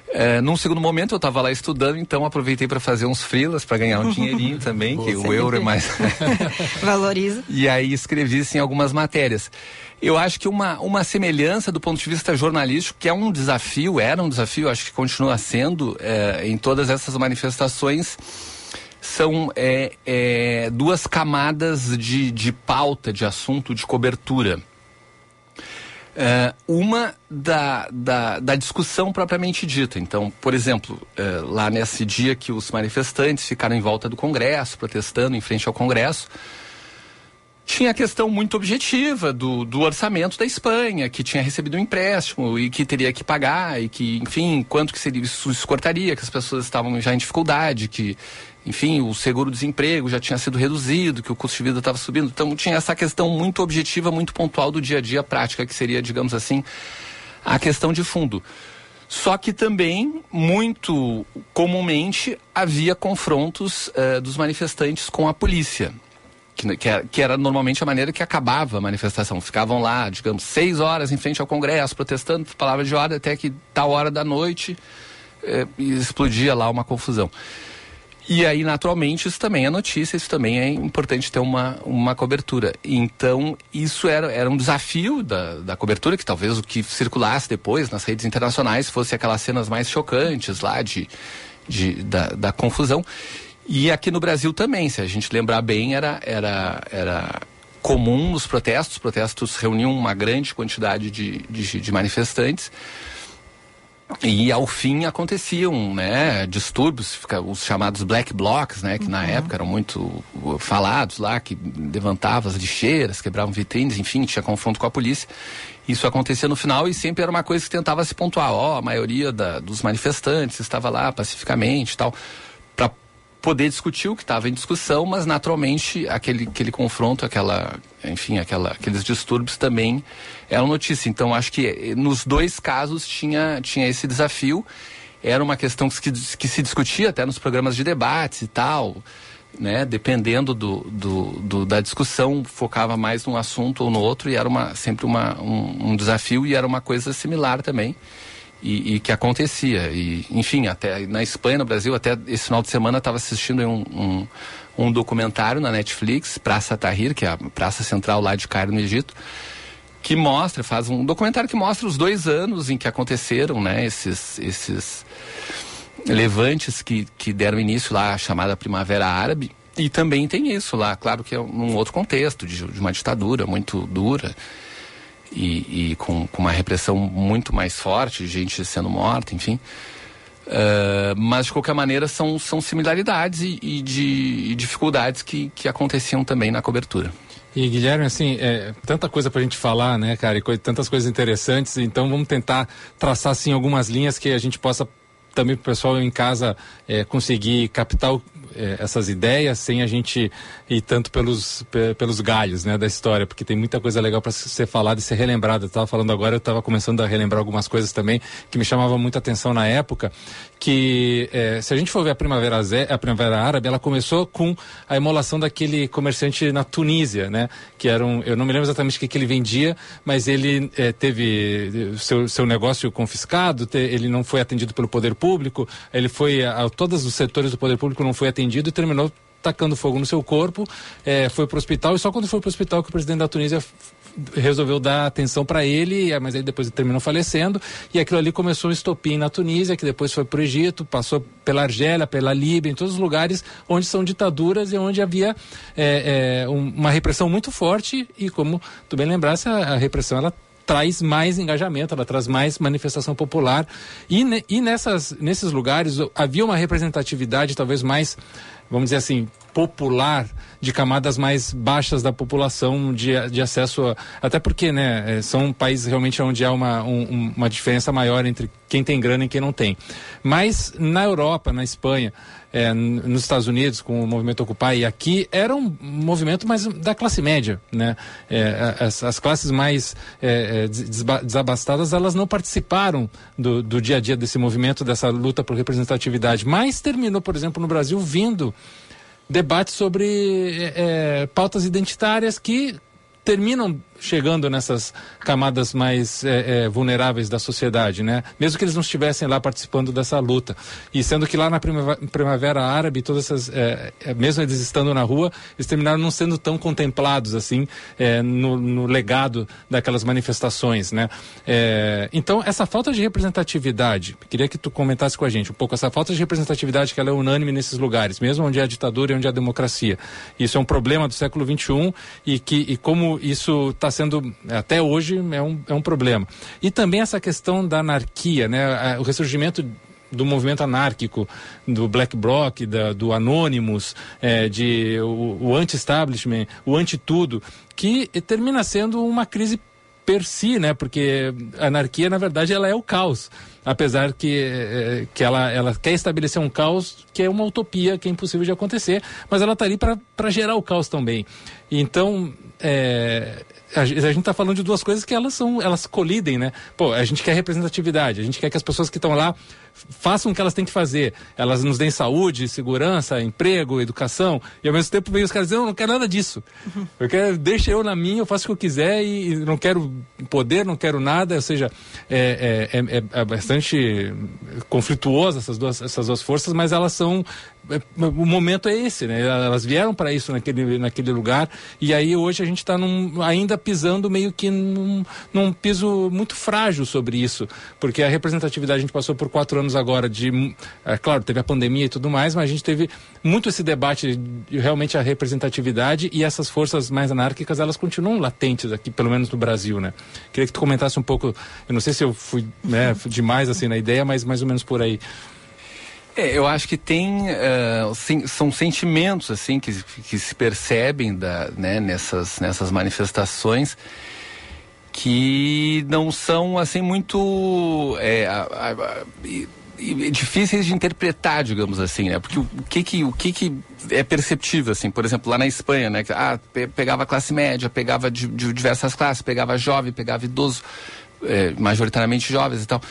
É, num segundo momento eu estava lá estudando, então aproveitei para fazer uns frilas para ganhar um dinheirinho também, que o euro é mais Valoriza. e aí escrevi sim algumas matérias. Eu acho que uma, uma semelhança do ponto de vista jornalístico, que é um desafio, era um desafio, acho que continua sendo, eh, em todas essas manifestações, são é, é, duas camadas de, de pauta, de assunto, de cobertura. É, uma da, da, da, discussão propriamente dita. Então, por exemplo, é, lá nesse dia que os manifestantes ficaram em volta do Congresso, protestando em frente ao Congresso, tinha a questão muito objetiva do, do orçamento da Espanha, que tinha recebido um empréstimo e que teria que pagar, e que, enfim, quanto que seria, isso, cortaria, que as pessoas estavam já em dificuldade, que, enfim, o seguro-desemprego já tinha sido reduzido, que o custo de vida estava subindo. Então tinha essa questão muito objetiva, muito pontual do dia a dia prática, que seria, digamos assim, a questão de fundo. Só que também, muito comumente, havia confrontos eh, dos manifestantes com a polícia que, que, era, que, era, normalmente a maneira que acabava a manifestação. Ficavam lá, digamos, seis horas em frente ao Congresso, protestando palavra de ordem, até que tal hora da noite eh, explodia lá uma confusão. E aí, naturalmente, isso também é notícia, isso também é importante ter uma, uma cobertura. Então, isso era, era um desafio da, da cobertura, que talvez o que circulasse depois nas redes internacionais fosse aquelas cenas mais chocantes lá de, de, da, da confusão. E aqui no Brasil também, se a gente lembrar bem, era, era, era comum nos protestos. Os protestos reuniam uma grande quantidade de, de, de manifestantes. E ao fim aconteciam, né, distúrbios, os chamados black blocs, né, que uhum. na época eram muito falados lá, que levantavam as lixeiras, quebravam vitrines, enfim, tinha confronto com a polícia. Isso acontecia no final e sempre era uma coisa que tentava se pontuar, ó, oh, a maioria da, dos manifestantes estava lá pacificamente e tal poder discutir o que estava em discussão, mas naturalmente aquele, aquele confronto, aquela, enfim, aquela, aqueles distúrbios também eram notícia. Então acho que eh, nos dois casos tinha, tinha esse desafio. Era uma questão que, que se discutia até nos programas de debates e tal. Né, dependendo do, do, do, da discussão, focava mais num assunto ou no outro, e era uma, sempre uma, um, um desafio e era uma coisa similar também e, e, que acontecia. E, enfim, até na Espanha, no Brasil, até esse final de semana estava assistindo um, um, um, documentário na Netflix, Praça Tahrir, que é a praça central lá de Cairo, no Egito, que mostra, faz um documentário que mostra os dois anos em que aconteceram, né, esses, esses levantes que, que deram início lá à chamada Primavera Árabe. E também tem isso lá, claro que é num outro contexto, de, de uma ditadura muito dura e, e com, com, uma repressão muito mais forte, gente sendo morta, enfim. Uh, mas de qualquer maneira são, são similaridades e, e, de, e dificuldades que, que aconteciam também na cobertura. E Guilherme, assim, é, tanta coisa para a gente falar, né, cara, e co tantas coisas interessantes, então vamos tentar traçar, assim, algumas linhas que a gente possa também para o pessoal em casa é, conseguir captar essas ideias sem a gente ir tanto pelos, pelos galhos né, da história, porque tem muita coisa legal para ser falada e ser relembrada. Eu estava falando agora, eu estava começando a relembrar algumas coisas também que me chamavam muita atenção na época, que é, se a gente for ver a Primavera, a Primavera Árabe, ela começou com a emolação daquele comerciante na Tunísia, né? Que era um, eu não me lembro exatamente o que, que ele vendia, mas ele é, teve seu, seu negócio confiscado, te, ele não foi atendido pelo poder público, ele foi a, a todos os setores do poder público não foi atendido e terminou tacando fogo no seu corpo, é, foi para o hospital e só quando foi para o hospital que o presidente da Tunísia resolveu dar atenção para ele, mas ele depois terminou falecendo e aquilo ali começou um estopim na Tunísia, que depois foi para o Egito, passou pela Argélia, pela Líbia, em todos os lugares onde são ditaduras e onde havia é, é, uma repressão muito forte e como tu bem lembrasse, a, a repressão ela traz mais engajamento, ela traz mais manifestação popular. E, e nessas, nesses lugares havia uma representatividade talvez mais, vamos dizer assim, popular de camadas mais baixas da população de, de acesso a, até porque né é, são países realmente onde há uma, um, uma diferença maior entre quem tem grana e quem não tem mas na Europa na Espanha é, nos Estados Unidos com o movimento Occupy e aqui era um movimento mais da classe média, né? É, as, as, classes mais é, é desabastadas elas não participaram do, do dia a dia desse movimento, dessa luta por representatividade, mas terminou, por exemplo, no Brasil vindo debates sobre é, é, pautas identitárias que terminam chegando nessas camadas mais é, é, vulneráveis da sociedade, né? Mesmo que eles não estivessem lá participando dessa luta. E sendo que lá na primavera, árabe, todas essas, é, é, mesmo eles estando na rua, eles terminaram não sendo tão contemplados assim é, no, no, legado daquelas manifestações, né? É, então essa falta de representatividade, queria que tu comentasse com a gente um pouco essa falta de representatividade que ela é unânime nesses lugares, mesmo onde há ditadura e onde há democracia. Isso é um problema do século XXI e que e como isso está sendo até hoje é um, é um problema. E também essa questão da anarquia, né? O ressurgimento do movimento anárquico, do Black Bloc, da, do Anonymous, é, de o anti-establishment, o anti-tudo, que termina sendo uma crise per si, né? Porque a anarquia, na verdade, ela é o caos. Apesar que, é, que ela, ela quer estabelecer um caos que é uma utopia, que é impossível de acontecer, mas ela está ali para gerar o caos também. Então, é, a, a gente está falando de duas coisas que elas são, elas colidem, né? Pô, a gente quer representatividade, a gente quer que as pessoas que estão lá façam o que elas têm que fazer. Elas nos deem saúde, segurança, emprego, educação. E ao mesmo tempo vem os caras dizendo, eu não quero nada disso. Eu quero, deixa eu na minha, eu faço o que eu quiser e, e não quero poder, não quero nada. Ou seja, é, é, é, é bastante conflituosa essas duas, essas duas forças, mas elas são o momento é esse, né? Elas vieram para isso naquele, naquele lugar e aí hoje a gente está ainda pisando meio que num, num, piso muito frágil sobre isso, porque a representatividade a gente passou por quatro anos agora de, é, claro, teve a pandemia e tudo mais, mas a gente teve muito esse debate de realmente a representatividade e essas forças mais anárquicas elas continuam latentes aqui, pelo menos no Brasil, né? Queria que tu comentasse um pouco, eu não sei se eu fui, né, demais assim na ideia, mas mais ou menos por aí. É, eu acho que tem uh, sim, são sentimentos assim que, que se percebem da, né, nessas, nessas manifestações que não são assim muito é, a, a, a, difíceis de interpretar, digamos assim, né? Porque o, o, que que o que que é perceptível assim, por exemplo, lá na Espanha, né? Ah, pegava classe média, pegava de, de diversas classes, pegava jovem, pegava idoso, é, majoritariamente jovens e tal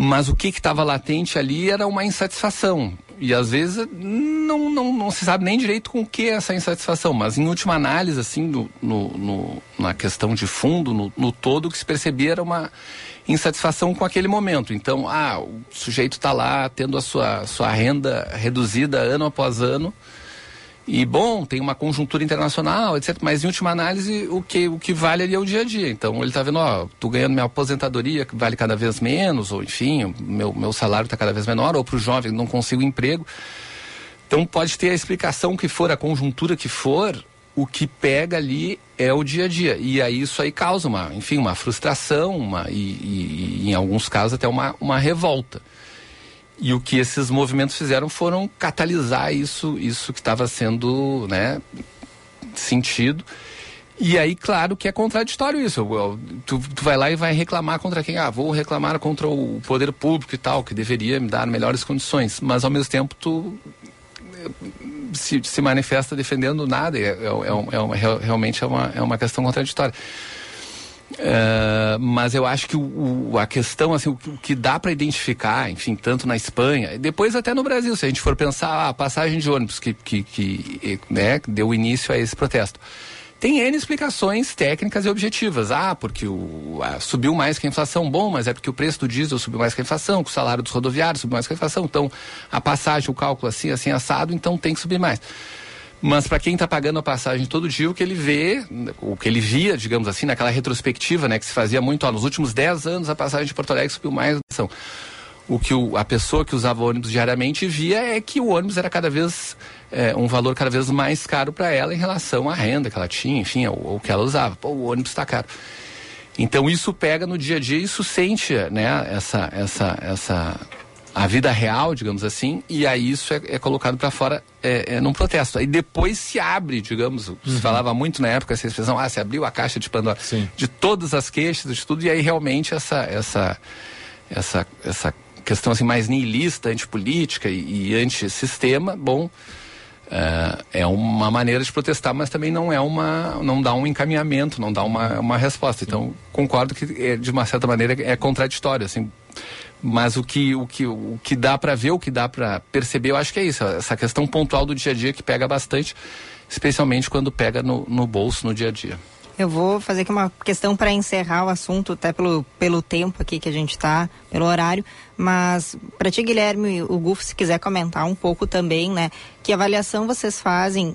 mas o que estava latente ali era uma insatisfação. E às vezes não, não, não se sabe nem direito com o que é essa insatisfação, mas em última análise, assim, no, no, no na questão de fundo, no, no todo, o que se percebia era uma insatisfação com aquele momento. Então, ah, o sujeito está lá tendo a sua, sua renda reduzida ano após ano, e bom, tem uma conjuntura internacional, etc. Mas em última análise, o que, o que vale ali é o dia a dia. Então ele está vendo, ó, tô ganhando minha aposentadoria que vale cada vez menos, ou enfim, meu, meu salário está cada vez menor, ou para o jovem não consigo emprego. Então pode ter a explicação que for, a conjuntura que for, o que pega ali é o dia a dia. E aí isso aí causa uma, enfim, uma frustração, uma, e, e, e em alguns casos até uma, uma revolta. E o que esses movimentos fizeram foram catalisar isso, isso que estava sendo né, sentido. E aí, claro que é contraditório isso. Tu, tu, vai lá e vai reclamar contra quem? Ah, vou reclamar contra o poder público e tal, que deveria me dar melhores condições. Mas ao mesmo tempo tu se, se manifesta defendendo nada. É, é, é, é realmente é uma, é uma questão contraditória. Uh, mas eu acho que o, o, a questão, assim, o, o que dá para identificar, enfim, tanto na Espanha, depois até no Brasil, se a gente for pensar ah, a passagem de ônibus que, que, que né, deu início a esse protesto. Tem N explicações técnicas e objetivas. Ah, porque o, ah, subiu mais que a inflação. Bom, mas é porque o preço do diesel subiu mais que a inflação, o salário dos rodoviários subiu mais que a inflação. Então, a passagem, o cálculo assim, assim, assado, então tem que subir mais. Mas para quem está pagando a passagem todo dia, o que ele vê, o que ele via, digamos assim, naquela retrospectiva, né, que se fazia muito, ó, nos últimos 10 anos a passagem de Porto Alegre subiu mais. O que o, a pessoa que usava ônibus diariamente via é que o ônibus era cada vez é, um valor cada vez mais caro para ela em relação à renda que ela tinha, enfim, o que ela usava. Pô, o ônibus está caro. Então isso pega no dia a dia, isso sente, né, essa, essa, essa a vida real, digamos assim, e aí isso é, é colocado para fora é, é, num protesto. Aí depois se abre, digamos, uhum. se falava muito na época essa expressão, ah, se abriu a caixa de Pandora, Sim. de todas as queixas, de tudo, e aí realmente essa, essa, essa, essa questão assim mais niilista, antipolítica e, e antissistema, bom, é, é uma maneira de protestar, mas também não é uma, não dá um encaminhamento, não dá uma, uma resposta. Então concordo que é, de uma certa maneira é contraditório, assim mas o que, o que, o que dá para ver, o que dá para perceber, eu acho que é isso, essa questão pontual do dia a dia que pega bastante, especialmente quando pega no, no bolso no dia a dia. Eu vou fazer aqui uma questão para encerrar o assunto, até pelo, pelo tempo aqui que a gente está, pelo horário. Mas para ti, Guilherme, o Gufo, se quiser comentar um pouco também, né? Que avaliação vocês fazem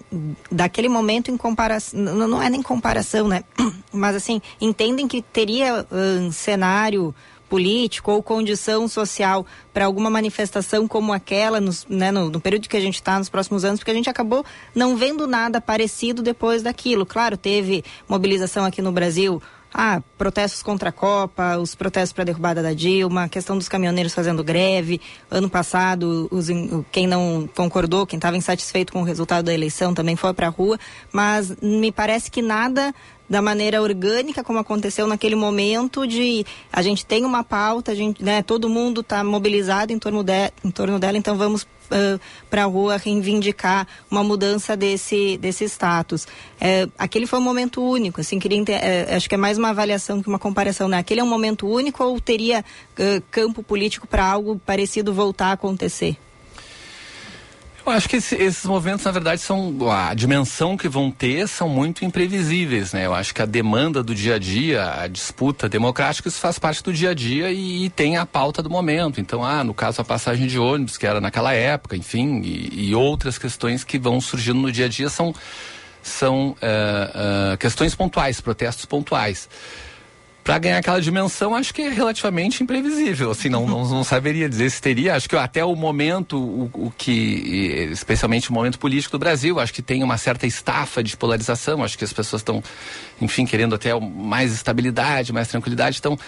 daquele momento em comparação, não, não é nem comparação, né? Mas assim, entendem que teria um cenário político ou condição social para alguma manifestação como aquela nos, né, no, no, período que a gente está nos próximos anos, porque a gente acabou não vendo nada parecido depois daquilo. Claro, teve mobilização aqui no Brasil. Ah, protestos contra a Copa, os protestos para a derrubada da Dilma, a questão dos caminhoneiros fazendo greve. Ano passado, os, quem não concordou, quem estava insatisfeito com o resultado da eleição também foi para a rua. Mas me parece que nada da maneira orgânica como aconteceu naquele momento de a gente tem uma pauta, a gente, né, todo mundo está mobilizado em torno, de, em torno dela, então vamos uh, para a rua reivindicar uma mudança desse, desse status. É, aquele foi um momento único, assim, queria é, acho que é mais uma avaliação que uma comparação, né? Aquele é um momento único ou teria uh, campo político para algo parecido voltar a acontecer? Eu acho que esse, esses movimentos, na verdade, são a dimensão que vão ter são muito imprevisíveis, né? Eu acho que a demanda do dia a dia, a disputa democrática, isso faz parte do dia a dia e, e tem a pauta do momento. Então, ah, no caso a passagem de ônibus, que era naquela época, enfim, e, e outras questões que vão surgindo no dia a dia são são uh, uh, questões pontuais, protestos pontuais para ganhar aquela dimensão, acho que é relativamente imprevisível. Assim, não, não, não saberia dizer se teria. Acho que até o momento, o, o, que, especialmente o momento político do Brasil, acho que tem uma certa estafa de polarização. Acho que as pessoas estão, enfim, querendo até mais estabilidade, mais tranquilidade. Então,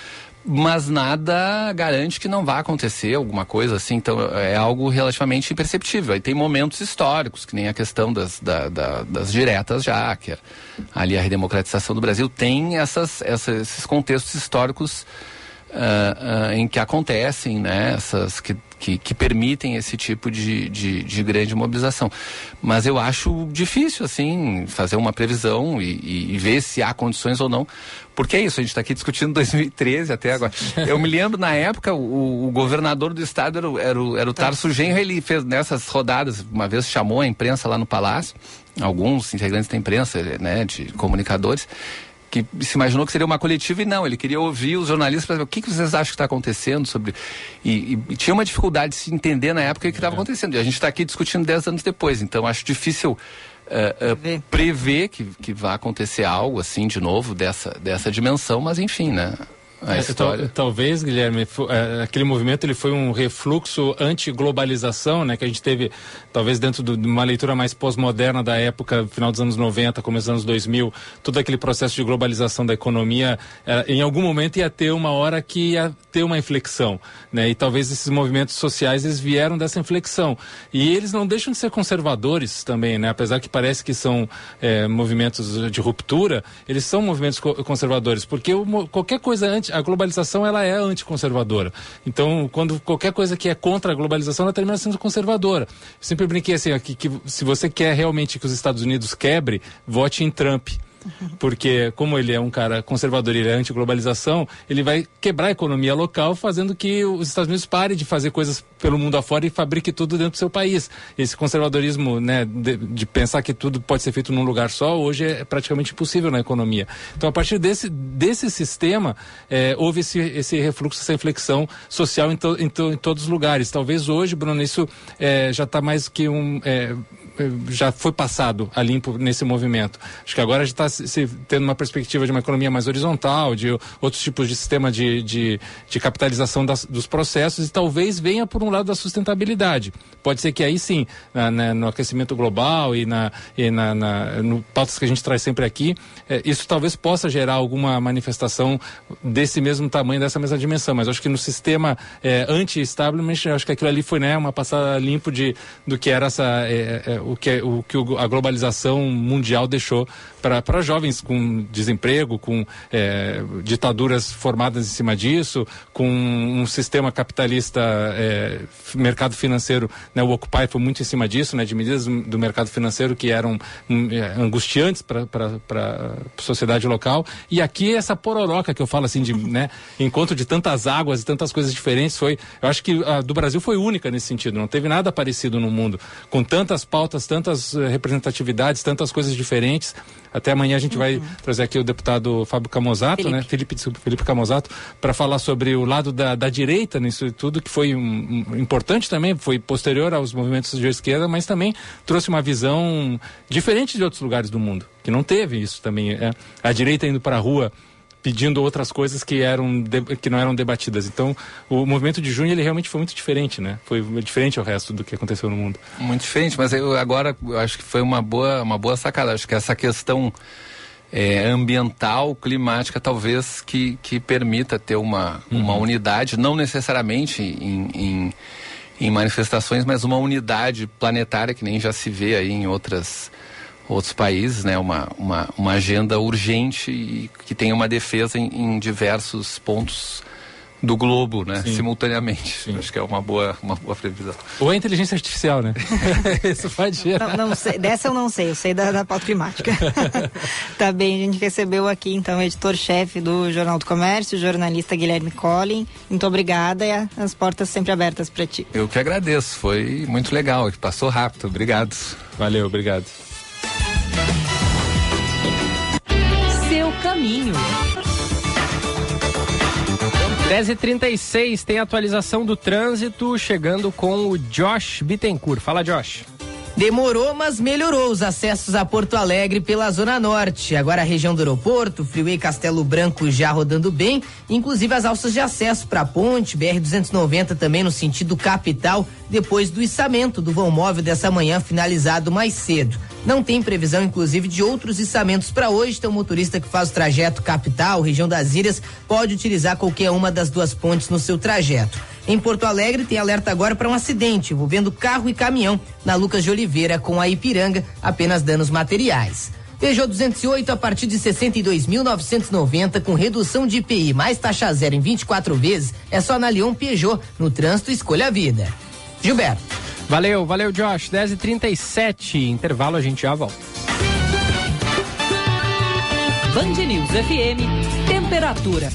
mas nada garante que não vá acontecer alguma coisa assim. Então é algo relativamente imperceptível. Aí tem momentos históricos, que nem a questão das, da, da, das diretas já, que é ali a redemocratização do Brasil tem essas, essas esses contextos históricos uh, uh, em que acontecem, né? Essas que, que, que permitem esse tipo de, de, de, grande mobilização. Mas eu acho difícil, assim, fazer uma previsão e, e, e ver se há condições ou não. Porque é isso, a gente está aqui discutindo 2013 até agora. Eu me lembro, na época, o, o governador do estado era, era, o, era o Tarso Genro, ele fez nessas rodadas, uma vez chamou a imprensa lá no Palácio, alguns integrantes da imprensa, né, de comunicadores, que se imaginou que seria uma coletiva e não, ele queria ouvir os jornalistas para ver o que, que vocês acham que está acontecendo sobre. E, e, tinha uma dificuldade de se entender na época o que estava é. acontecendo. E a gente está aqui discutindo dez anos depois, então acho difícil uh, uh, prever que, que vai acontecer algo assim de novo dessa, dessa dimensão, mas enfim, né? A é, história. talvez, Guilherme, é, aquele movimento ele foi um refluxo anti-globalização, né, que a gente teve, talvez dentro de uma leitura mais pós-moderna da época, final dos anos 90, começo dos anos 2000, todo aquele processo de globalização da economia, é, em algum momento ia ter uma hora que ia ter uma inflexão, né, e talvez esses movimentos sociais eles vieram dessa inflexão. E eles não deixam de ser conservadores também, né, apesar que parece que são é, movimentos de ruptura, eles são movimentos conservadores, porque qualquer coisa antes a globalização ela é anticonservadora. Então, quando qualquer coisa que é contra a globalização, ela termina sendo conservadora. Eu sempre brinquei assim, que, se você quer realmente que os Estados Unidos quebre, vote em Trump porque como ele é um cara conservador, ele é anti-globalização, ele vai quebrar a economia local, fazendo que os Estados Unidos parem de fazer coisas pelo mundo afora e fabrique tudo dentro do seu país. Esse conservadorismo, né, de, de pensar que tudo pode ser feito num lugar só, hoje é praticamente impossível na economia. Então, a partir desse, desse sistema, é, houve esse, esse refluxo, essa inflexão social em, to, em, to, em todos os lugares. Talvez hoje, Bruno, isso é, já está mais que um é, já foi passado a limpo nesse movimento. Acho que agora a gente está tendo uma perspectiva de uma economia mais horizontal, de outros tipos de sistema de, de, de capitalização das, dos processos e talvez venha por um lado da sustentabilidade. Pode ser que aí sim, na, na, no aquecimento global e, na, e na, na, no pautas que a gente traz sempre aqui, é, isso talvez possa gerar alguma manifestação desse mesmo tamanho, dessa mesma dimensão. Mas acho que no sistema é, anti-establishment, acho que aquilo ali foi né, uma passada limpo de, do que era essa, é o, que, o que a globalização mundial deixou para jovens com desemprego, com é, ditaduras formadas em cima disso, com um sistema capitalista, é, mercado financeiro, né, o Occupy foi muito em cima disso, né, de medidas do mercado financeiro que eram um, é, angustiantes para a sociedade local. E aqui essa pororoca que eu falo assim de né, encontro de tantas águas e tantas coisas diferentes foi, eu acho que a do Brasil foi única nesse sentido. Não teve nada parecido no mundo com tantas pautas pautas, tantas eh, representatividades, tantas coisas diferentes. Até amanhã a gente vai trazer aqui o deputado Fábio Camozato, né? Felipe, desculpa, Felipe Camozato, para falar sobre o lado da, da direita nisso tudo, que foi um, um- importante também, foi posterior aos movimentos de esquerda, mas também trouxe uma visão diferente de outros lugares do mundo, que não teve isso também. É, a direita indo para a rua pedindo outras coisas que eram que não eram debatidas. Então, o movimento de junho ele realmente foi muito diferente, né? Foi diferente ao resto do que aconteceu no mundo. Muito diferente, mas eu agora eu acho que foi uma boa, uma boa sacada. Acho que essa questão é, ambiental, climática, talvez que, que permita ter uma, uma unidade, não necessariamente em, em, em manifestações, mas uma unidade planetária que nem já se vê aí em outras outros países, né? Uma, uma, uma agenda urgente e que tenha uma defesa em, em diversos pontos do globo, né? Simultaneamente. Acho que é uma boa, uma boa previsão. Ou a inteligência artificial, né? Isso pode gerar. Não, não sei, dessa eu não sei, eu sei da, da pauta climática. tá bem, a gente recebeu aqui então o editor-chefe do Jornal do Comércio, o jornalista Guilherme Collin. Muito obrigada e a- as portas sempre abertas para ti. Eu que agradeço, foi muito legal, passou rápido, obrigado. Valeu, obrigado. Seu caminho. 10h36 tem atualização do trânsito chegando com o Josh Bittencourt. Fala, Josh. Demorou, mas melhorou os acessos a Porto Alegre pela Zona Norte. Agora a região do aeroporto, Freeway Castelo Branco já rodando bem, inclusive as alças de acesso para a ponte, BR-290 também no sentido capital, depois do içamento do vão móvel dessa manhã finalizado mais cedo. Não tem previsão, inclusive, de outros içamentos para hoje, então o motorista que faz o trajeto capital, região das Ilhas, pode utilizar qualquer uma das duas pontes no seu trajeto. Em Porto Alegre tem alerta agora para um acidente envolvendo carro e caminhão na Lucas de Oliveira com a Ipiranga, apenas danos materiais. Peugeot 208 a partir de 62.990 com redução de IPI mais taxa zero em 24 vezes é só na Leon Peugeot no trânsito Escolha a Vida. Gilberto. Valeu, valeu, Josh. 10h37, intervalo, a gente já volta. Band News FM, temperatura.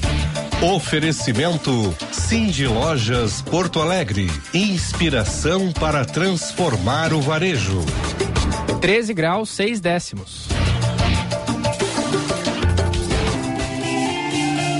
Oferecimento Cindy Lojas Porto Alegre. Inspiração para transformar o varejo. 13 graus, 6 décimos.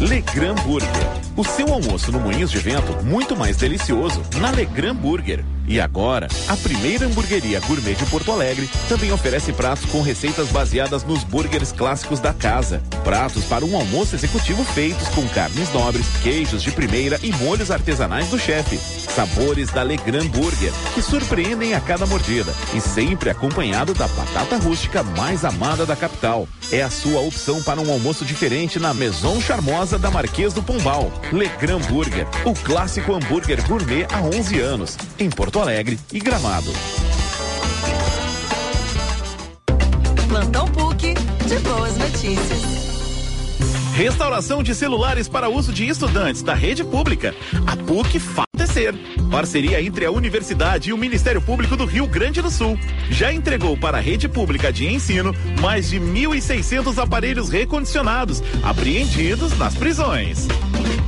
Legram Burger. O seu almoço no Moinhos de Vento muito mais delicioso na Legram Burger. E agora, a primeira hamburgueria gourmet de Porto Alegre também oferece pratos com receitas baseadas nos burgers clássicos da casa. Pratos para um almoço executivo feitos com carnes nobres, queijos de primeira e molhos artesanais do chefe. Sabores da Legram Burger, que surpreendem a cada mordida e sempre acompanhado da batata rústica mais amada da capital. É a sua opção para um almoço diferente na Maison Charmosa da Marquês do Pombal. Legram Burger, o clássico hambúrguer gourmet há 11 anos, em Porto Alegre e Gramado. Plantão PUC de boas notícias. Restauração de celulares para uso de estudantes da rede pública. A PUC faz acontecer. Parceria entre a Universidade e o Ministério Público do Rio Grande do Sul. Já entregou para a rede pública de ensino mais de 1.600 aparelhos recondicionados, apreendidos nas prisões.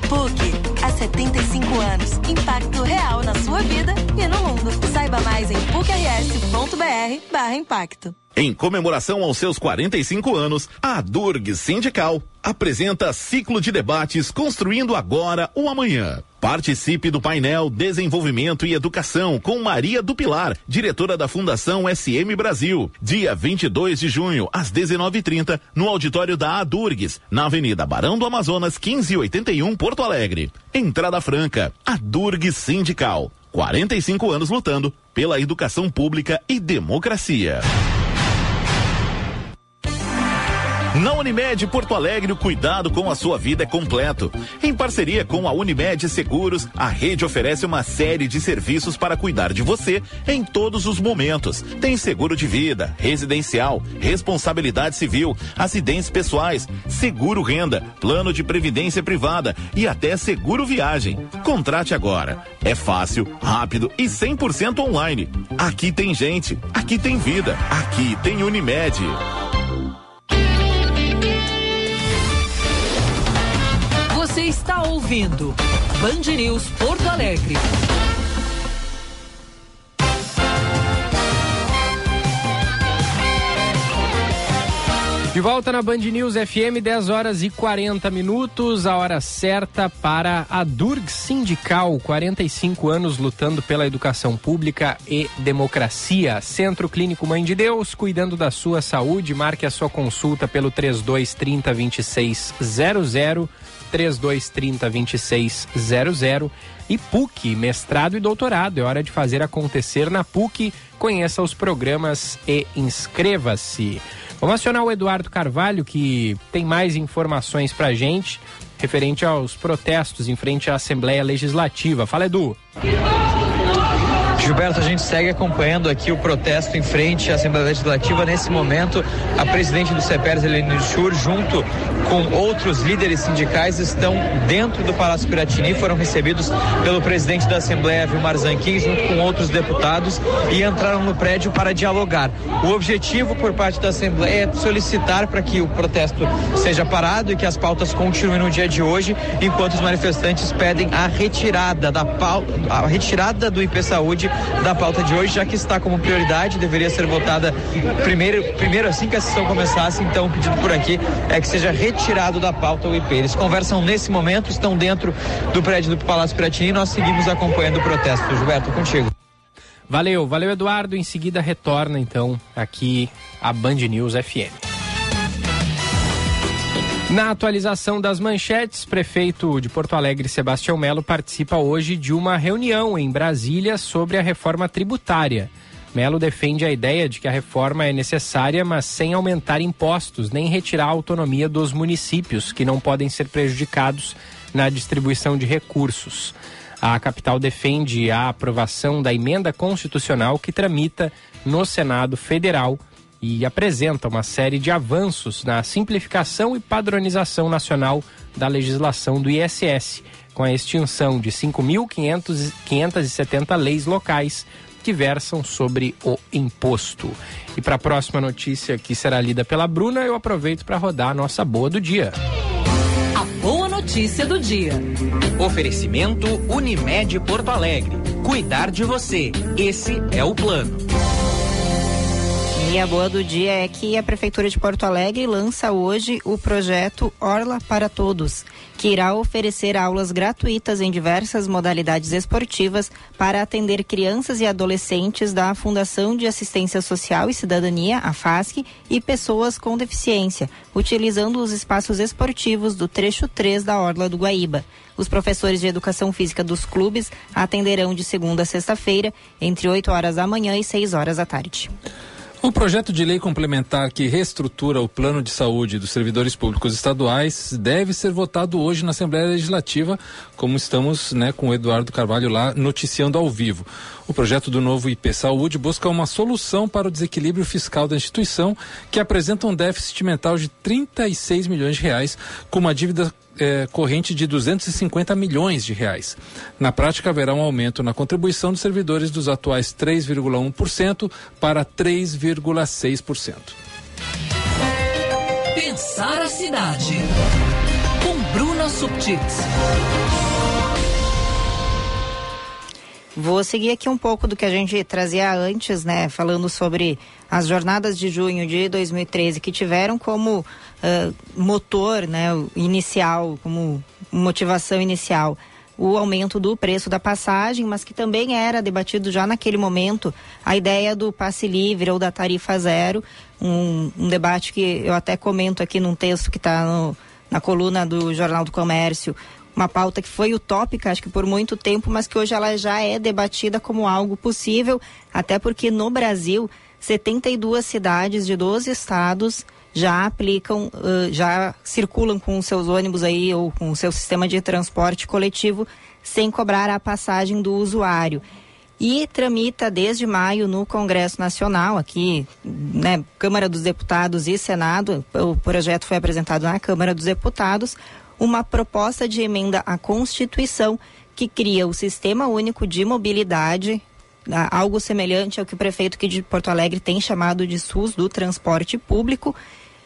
PUC, há 75 anos. Impacto real na sua vida e no mundo. Saiba mais em pucrs.br barra impacto. Em comemoração aos seus 45 anos, a Durg Sindical apresenta ciclo de debates Construindo Agora o Amanhã. Participe do painel Desenvolvimento e Educação com Maria do Pilar, diretora da Fundação SM Brasil, dia 22 de junho, às 19:30, no auditório da Adurgs, na Avenida Barão do Amazonas, 1581, Porto Alegre. Entrada franca. Adurgs Sindical. 45 anos lutando pela educação pública e democracia. Na Unimed Porto Alegre, o cuidado com a sua vida é completo. Em parceria com a Unimed Seguros, a rede oferece uma série de serviços para cuidar de você em todos os momentos. Tem seguro de vida, residencial, responsabilidade civil, acidentes pessoais, seguro renda, plano de previdência privada e até seguro viagem. Contrate agora. É fácil, rápido e 100% online. Aqui tem gente, aqui tem vida, aqui tem Unimed. Está ouvindo Band News Porto Alegre. De volta na Band News FM, 10 horas e 40 minutos, a hora certa para a Durg Sindical, 45 anos lutando pela educação pública e democracia. Centro Clínico Mãe de Deus, cuidando da sua saúde. Marque a sua consulta pelo 3230 2600, 3230 2600 e PUC, mestrado e doutorado. É hora de fazer acontecer na PUC. Conheça os programas e inscreva-se. Vamos acionar o Eduardo Carvalho, que tem mais informações pra gente referente aos protestos em frente à Assembleia Legislativa. Fala, Edu. Gilberto, a gente segue acompanhando aqui o protesto em frente à Assembleia Legislativa. Nesse momento, a presidente do CEPERS, Helene Schur, junto com outros líderes sindicais, estão dentro do Palácio Piratini, foram recebidos pelo presidente da Assembleia, Vilmar Zanquim, junto com outros deputados, e entraram no prédio para dialogar. O objetivo por parte da Assembleia é solicitar para que o protesto seja parado e que as pautas continuem no dia de hoje, enquanto os manifestantes pedem a retirada da pauta, a retirada do IP Saúde da pauta de hoje, já que está como prioridade, deveria ser votada primeiro, primeiro assim que a sessão começasse. Então, o pedido por aqui é que seja retirado da pauta o IP. Eles conversam nesse momento, estão dentro do prédio do Palácio Piratini e nós seguimos acompanhando o protesto. Gilberto, contigo. Valeu, valeu Eduardo. Em seguida retorna então aqui a Band News FM. Na atualização das manchetes, prefeito de Porto Alegre, Sebastião Melo, participa hoje de uma reunião em Brasília sobre a reforma tributária. Melo defende a ideia de que a reforma é necessária, mas sem aumentar impostos nem retirar a autonomia dos municípios, que não podem ser prejudicados na distribuição de recursos. A capital defende a aprovação da emenda constitucional que tramita no Senado Federal e apresenta uma série de avanços na simplificação e padronização nacional da legislação do ISS, com a extinção de 5.570 leis locais que versam sobre o imposto. E para a próxima notícia que será lida pela Bruna, eu aproveito para rodar a nossa boa do dia. A boa notícia do dia. Oferecimento Unimed Porto Alegre. Cuidar de você. Esse é o plano. E a boa do dia é que a Prefeitura de Porto Alegre lança hoje o projeto Orla para Todos, que irá oferecer aulas gratuitas em diversas modalidades esportivas para atender crianças e adolescentes da Fundação de Assistência Social e Cidadania, a FASC, e pessoas com deficiência, utilizando os espaços esportivos do trecho 3 da Orla do Guaíba. Os professores de educação física dos clubes atenderão de segunda a sexta-feira, entre 8 horas da manhã e 6 horas da tarde. O projeto de lei complementar que reestrutura o plano de saúde dos servidores públicos estaduais deve ser votado hoje na Assembleia Legislativa, como estamos né, com o Eduardo Carvalho lá noticiando ao vivo. O projeto do novo IP Saúde busca uma solução para o desequilíbrio fiscal da instituição, que apresenta um déficit mental de 36 milhões de reais, com uma dívida eh, corrente de 250 milhões de reais. Na prática, haverá um aumento na contribuição dos servidores dos atuais 3,1% para 3,6%. Pensar a cidade. Com Bruna Subtits. Vou seguir aqui um pouco do que a gente trazia antes, né? Falando sobre as jornadas de junho de 2013 que tiveram como uh, motor, né, inicial, como motivação inicial o aumento do preço da passagem, mas que também era debatido já naquele momento a ideia do passe livre ou da tarifa zero, um, um debate que eu até comento aqui num texto que está na coluna do Jornal do Comércio, uma pauta que foi utópica, acho que por muito tempo, mas que hoje ela já é debatida como algo possível, até porque no Brasil 72 cidades de 12 estados já aplicam, já circulam com seus ônibus aí ou com o seu sistema de transporte coletivo sem cobrar a passagem do usuário. E tramita desde maio no Congresso Nacional, aqui, né, Câmara dos Deputados e Senado, o projeto foi apresentado na Câmara dos Deputados, uma proposta de emenda à Constituição que cria o Sistema Único de Mobilidade, algo semelhante ao que o prefeito aqui de Porto Alegre tem chamado de SUS do transporte público,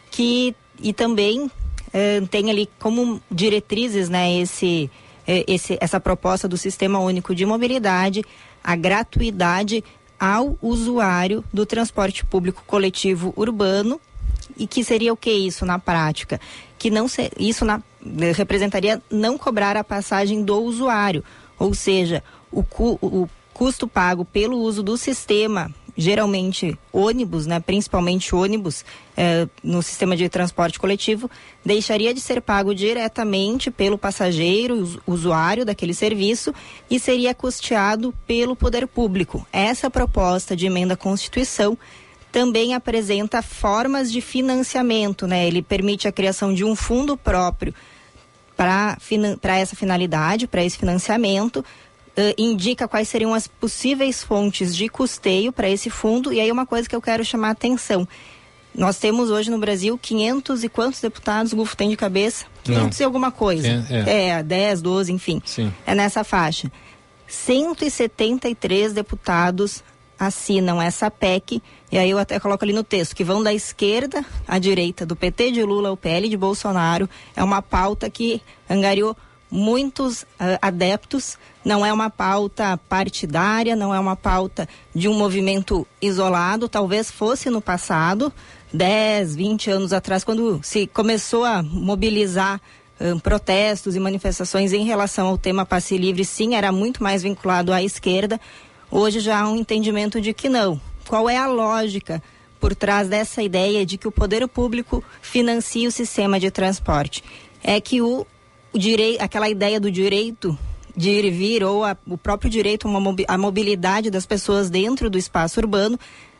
que e também eh, tem ali como diretrizes, né, esse, eh, esse, essa proposta do Sistema Único de Mobilidade, a gratuidade ao usuário do transporte público coletivo urbano e que seria o que isso na prática? Que não se, isso na, representaria não cobrar a passagem do usuário, ou seja, o, cu, o custo pago pelo uso do sistema geralmente ônibus, né, principalmente ônibus, eh, no sistema de transporte coletivo, deixaria de ser pago diretamente pelo passageiro, usuário daquele serviço, e seria custeado pelo poder público. Essa proposta de emenda à Constituição também apresenta formas de financiamento, né? Ele permite a criação de um fundo próprio para essa finalidade, para esse financiamento, Uh, indica quais seriam as possíveis fontes de custeio para esse fundo. E aí uma coisa que eu quero chamar a atenção. Nós temos hoje no Brasil 500 e quantos deputados o Gufo tem de cabeça? 500 Não. e alguma coisa. É, é. é 10, 12, enfim. Sim. É nessa faixa. 173 deputados assinam essa PEC, e aí eu até coloco ali no texto, que vão da esquerda à direita, do PT de Lula ao PL de Bolsonaro. É uma pauta que angariou muitos uh, adeptos. Não é uma pauta partidária, não é uma pauta de um movimento isolado. Talvez fosse no passado, 10, 20 anos atrás, quando se começou a mobilizar um, protestos e manifestações em relação ao tema passe livre, sim, era muito mais vinculado à esquerda. Hoje já há um entendimento de que não. Qual é a lógica por trás dessa ideia de que o poder público financia o sistema de transporte? É que o o direito, aquela ideia do direito de ir e vir ou a, o próprio direito à mobilidade das pessoas dentro do espaço urbano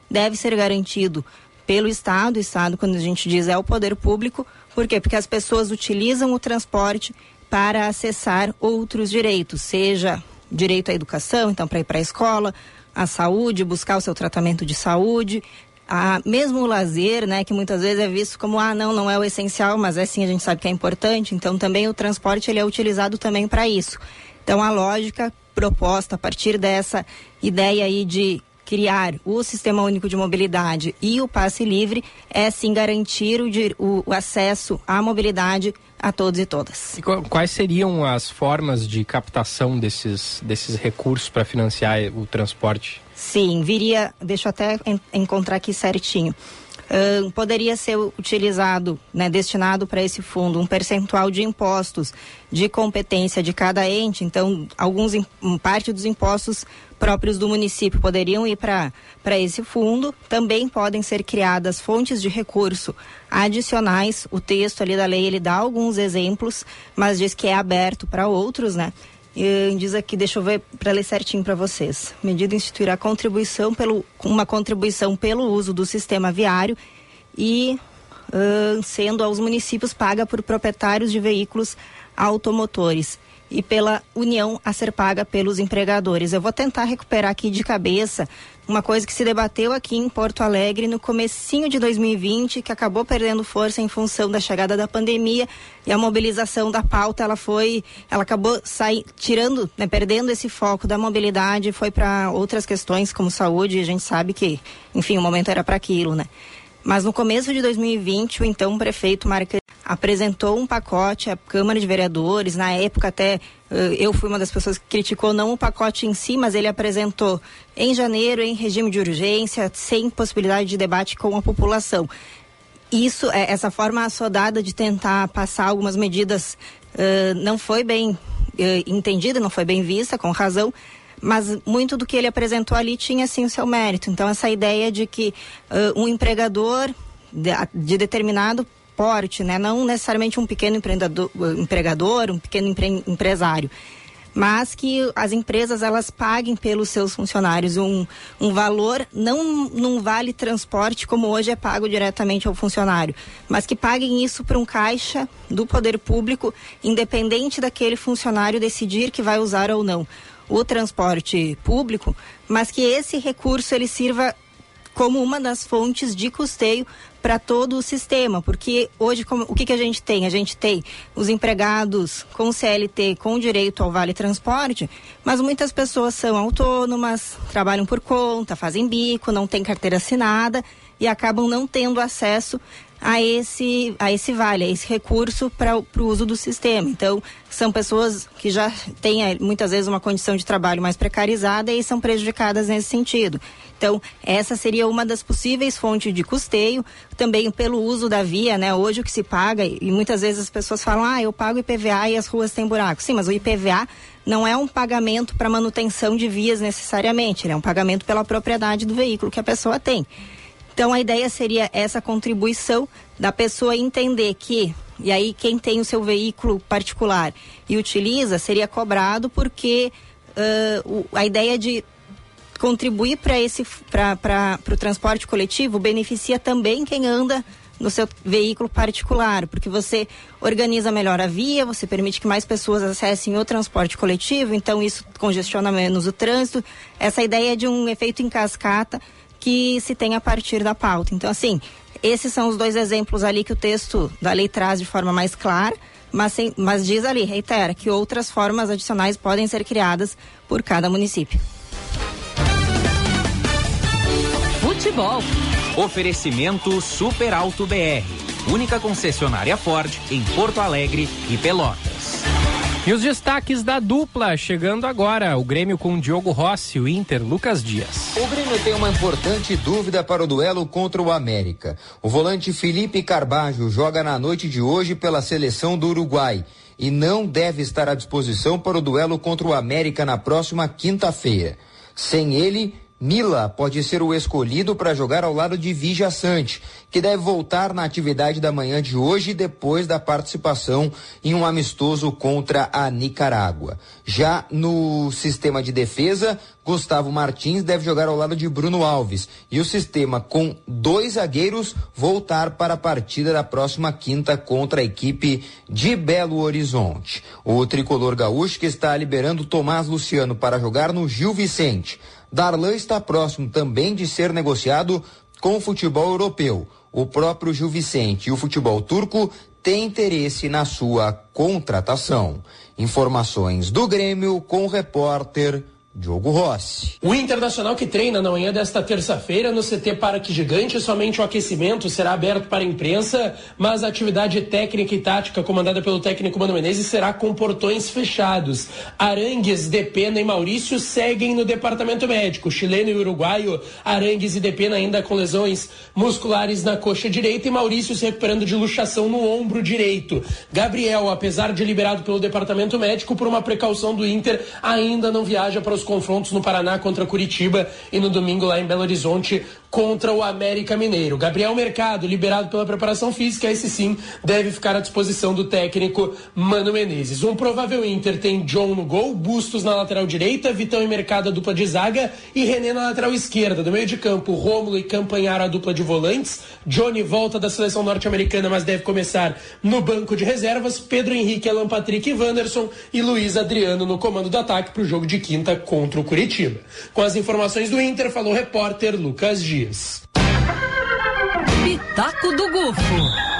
deve ser garantido pelo Estado. O Estado, quando a gente diz é o poder público, por quê? Porque as pessoas utilizam o transporte para acessar outros direitos, seja direito à educação, então para ir para a escola, à saúde, buscar o seu tratamento de saúde, a, mesmo o lazer, né, que muitas vezes é visto como, ah, não, não é o essencial, mas é sim, a gente sabe que é importante, então também o transporte ele é utilizado também para isso. Então a lógica proposta a partir dessa ideia aí de criar o Sistema Único de Mobilidade e o passe livre é sim garantir o, o, acesso à mobilidade a todos e todas. E quais seriam as formas de captação desses, desses recursos para financiar o transporte? Sim, viria, deixa eu até encontrar aqui certinho. Poderia ser utilizado, né, destinado para esse fundo, um percentual de impostos de competência de cada ente. Então, alguns parte dos impostos próprios do município poderiam ir para esse fundo. Também podem ser criadas fontes de recurso adicionais. O texto ali da lei ele dá alguns exemplos, mas diz que é aberto para outros, né? E diz aqui, deixa eu ver para ler certinho para vocês. Medida instituirá contribuição pelo, uma contribuição pelo uso do sistema viário e uh, sendo aos municípios paga por proprietários de veículos automotores e pela união a ser paga pelos empregadores. Eu vou tentar recuperar aqui de cabeça uma coisa que se debateu aqui em Porto Alegre no comecinho de 2020, que acabou perdendo força em função da chegada da pandemia e a mobilização da pauta, ela foi, ela acabou sair, tirando, né, perdendo esse foco da mobilidade, foi para outras questões como saúde, a gente sabe que, enfim, o momento era para aquilo, né? Mas no começo de 2020, o então prefeito Marca apresentou um pacote à Câmara de Vereadores, na época até eh, eu fui uma das pessoas que criticou não o pacote em si, mas ele apresentou em janeiro em regime de urgência, sem possibilidade de debate com a população. Isso, é, essa forma assodada de tentar passar algumas medidas uh, não foi bem uh, entendida, não foi bem vista, com razão, mas muito do que ele apresentou ali tinha sim seu mérito. Então essa ideia de que uh, um empregador de, de, determinado porte, né, não necessariamente um pequeno empregador, um pequeno empre, empresário, mas que as empresas elas paguem pelos seus funcionários um, um valor, não num vale transporte como hoje é pago diretamente ao funcionário, mas que paguem isso para um caixa do poder público, independente daquele funcionário decidir que vai usar ou não o transporte público, mas que esse recurso ele sirva como uma das fontes de custeio para todo o sistema, porque hoje como, o que, que a gente tem? A gente tem os empregados com CLT com direito ao vale transporte, mas muitas pessoas são autônomas, trabalham por conta, fazem bico, não têm carteira assinada e acabam não tendo acesso a esse, a esse vale, a esse recurso para o uso do sistema. Então, são pessoas que já têm eh, muitas vezes uma condição de trabalho mais precarizada e são prejudicadas nesse sentido. Então, essa seria uma das possíveis fontes de custeio, também pelo uso da via, né? Hoje o que se paga, e muitas vezes as pessoas falam, ah, eu pago IPVA e as ruas têm buraco. Sim, mas o IPVA não é um pagamento para manutenção de vias necessariamente, ele é um pagamento pela propriedade do veículo que a pessoa tem. Então a ideia seria essa contribuição da pessoa entender que, e aí quem tem o seu veículo particular e utiliza, seria cobrado porque uh, a ideia de contribuir para esse para o transporte coletivo beneficia também quem anda no seu veículo particular, porque você organiza melhor a via, você permite que mais pessoas acessem o transporte coletivo, então isso congestiona menos o trânsito. Essa ideia de um efeito em cascata que se tem a partir da pauta. Então, assim, esses são os dois exemplos ali que o texto da lei traz de forma mais clara, mas, sem, mas diz ali, reitera, que outras formas adicionais podem ser criadas por cada município. Futebol. Oferecimento Super Alto BR. Única concessionária Ford em Porto Alegre e Pelotas. E os destaques da dupla chegando agora. O Grêmio com Diogo Rossi, o Inter, Lucas Dias. O Grêmio tem uma importante dúvida para o duelo contra o América. O volante Felipe Carbajo joga na noite de hoje pela seleção do Uruguai e não deve estar à disposição para o duelo contra o América na próxima quinta-feira. Sem ele, Mila pode ser o escolhido para jogar ao lado de Vija Sante, que deve voltar na atividade da manhã de hoje depois da participação em um amistoso contra a Nicarágua. Já no sistema de defesa, Gustavo Martins deve jogar ao lado de Bruno Alves e o sistema com dois zagueiros voltar para a partida da próxima quinta contra a equipe de Belo Horizonte. O tricolor gaúcho que está liberando Tomás Luciano para jogar no Gil Vicente. Darlan está próximo também de ser negociado com o futebol europeu. O próprio Gil Vicente e o futebol turco têm interesse na sua contratação. Informações do Grêmio com o repórter Diogo Rossi. O Internacional que treina na manhã desta terça-feira no CT Parque Gigante, somente o aquecimento será aberto para a imprensa, mas a atividade técnica e tática comandada pelo técnico Mano Menezes será com portões fechados. Arangues, Depena e Maurício seguem no departamento médico. Chileno e uruguaio, Arangues e Depena ainda com lesões musculares na coxa direita e Maurício se recuperando de luxação no ombro direito. Gabriel, apesar de liberado pelo departamento médico por uma precaução do Inter, ainda não viaja para os confrontos no Paraná contra Curitiba e no domingo lá em Belo Horizonte contra o América Mineiro. Gabriel Mercado, liberado pela preparação física, esse sim deve ficar à disposição do técnico Mano Menezes. Um provável Inter tem John no gol, Bustos na lateral direita, Vitão e Mercado a dupla de zaga e René na lateral esquerda. Do meio de campo, Rômulo e Campanhar a dupla de volantes. Johnny volta da seleção norte-americana, mas deve começar no banco de reservas. Pedro Henrique, Alan Patrick e Wanderson e Luiz Adriano no comando do ataque para o jogo de quinta contra o Curitiba. Com as informações do Inter, falou o repórter Lucas Dias. Pitaco do Gufo.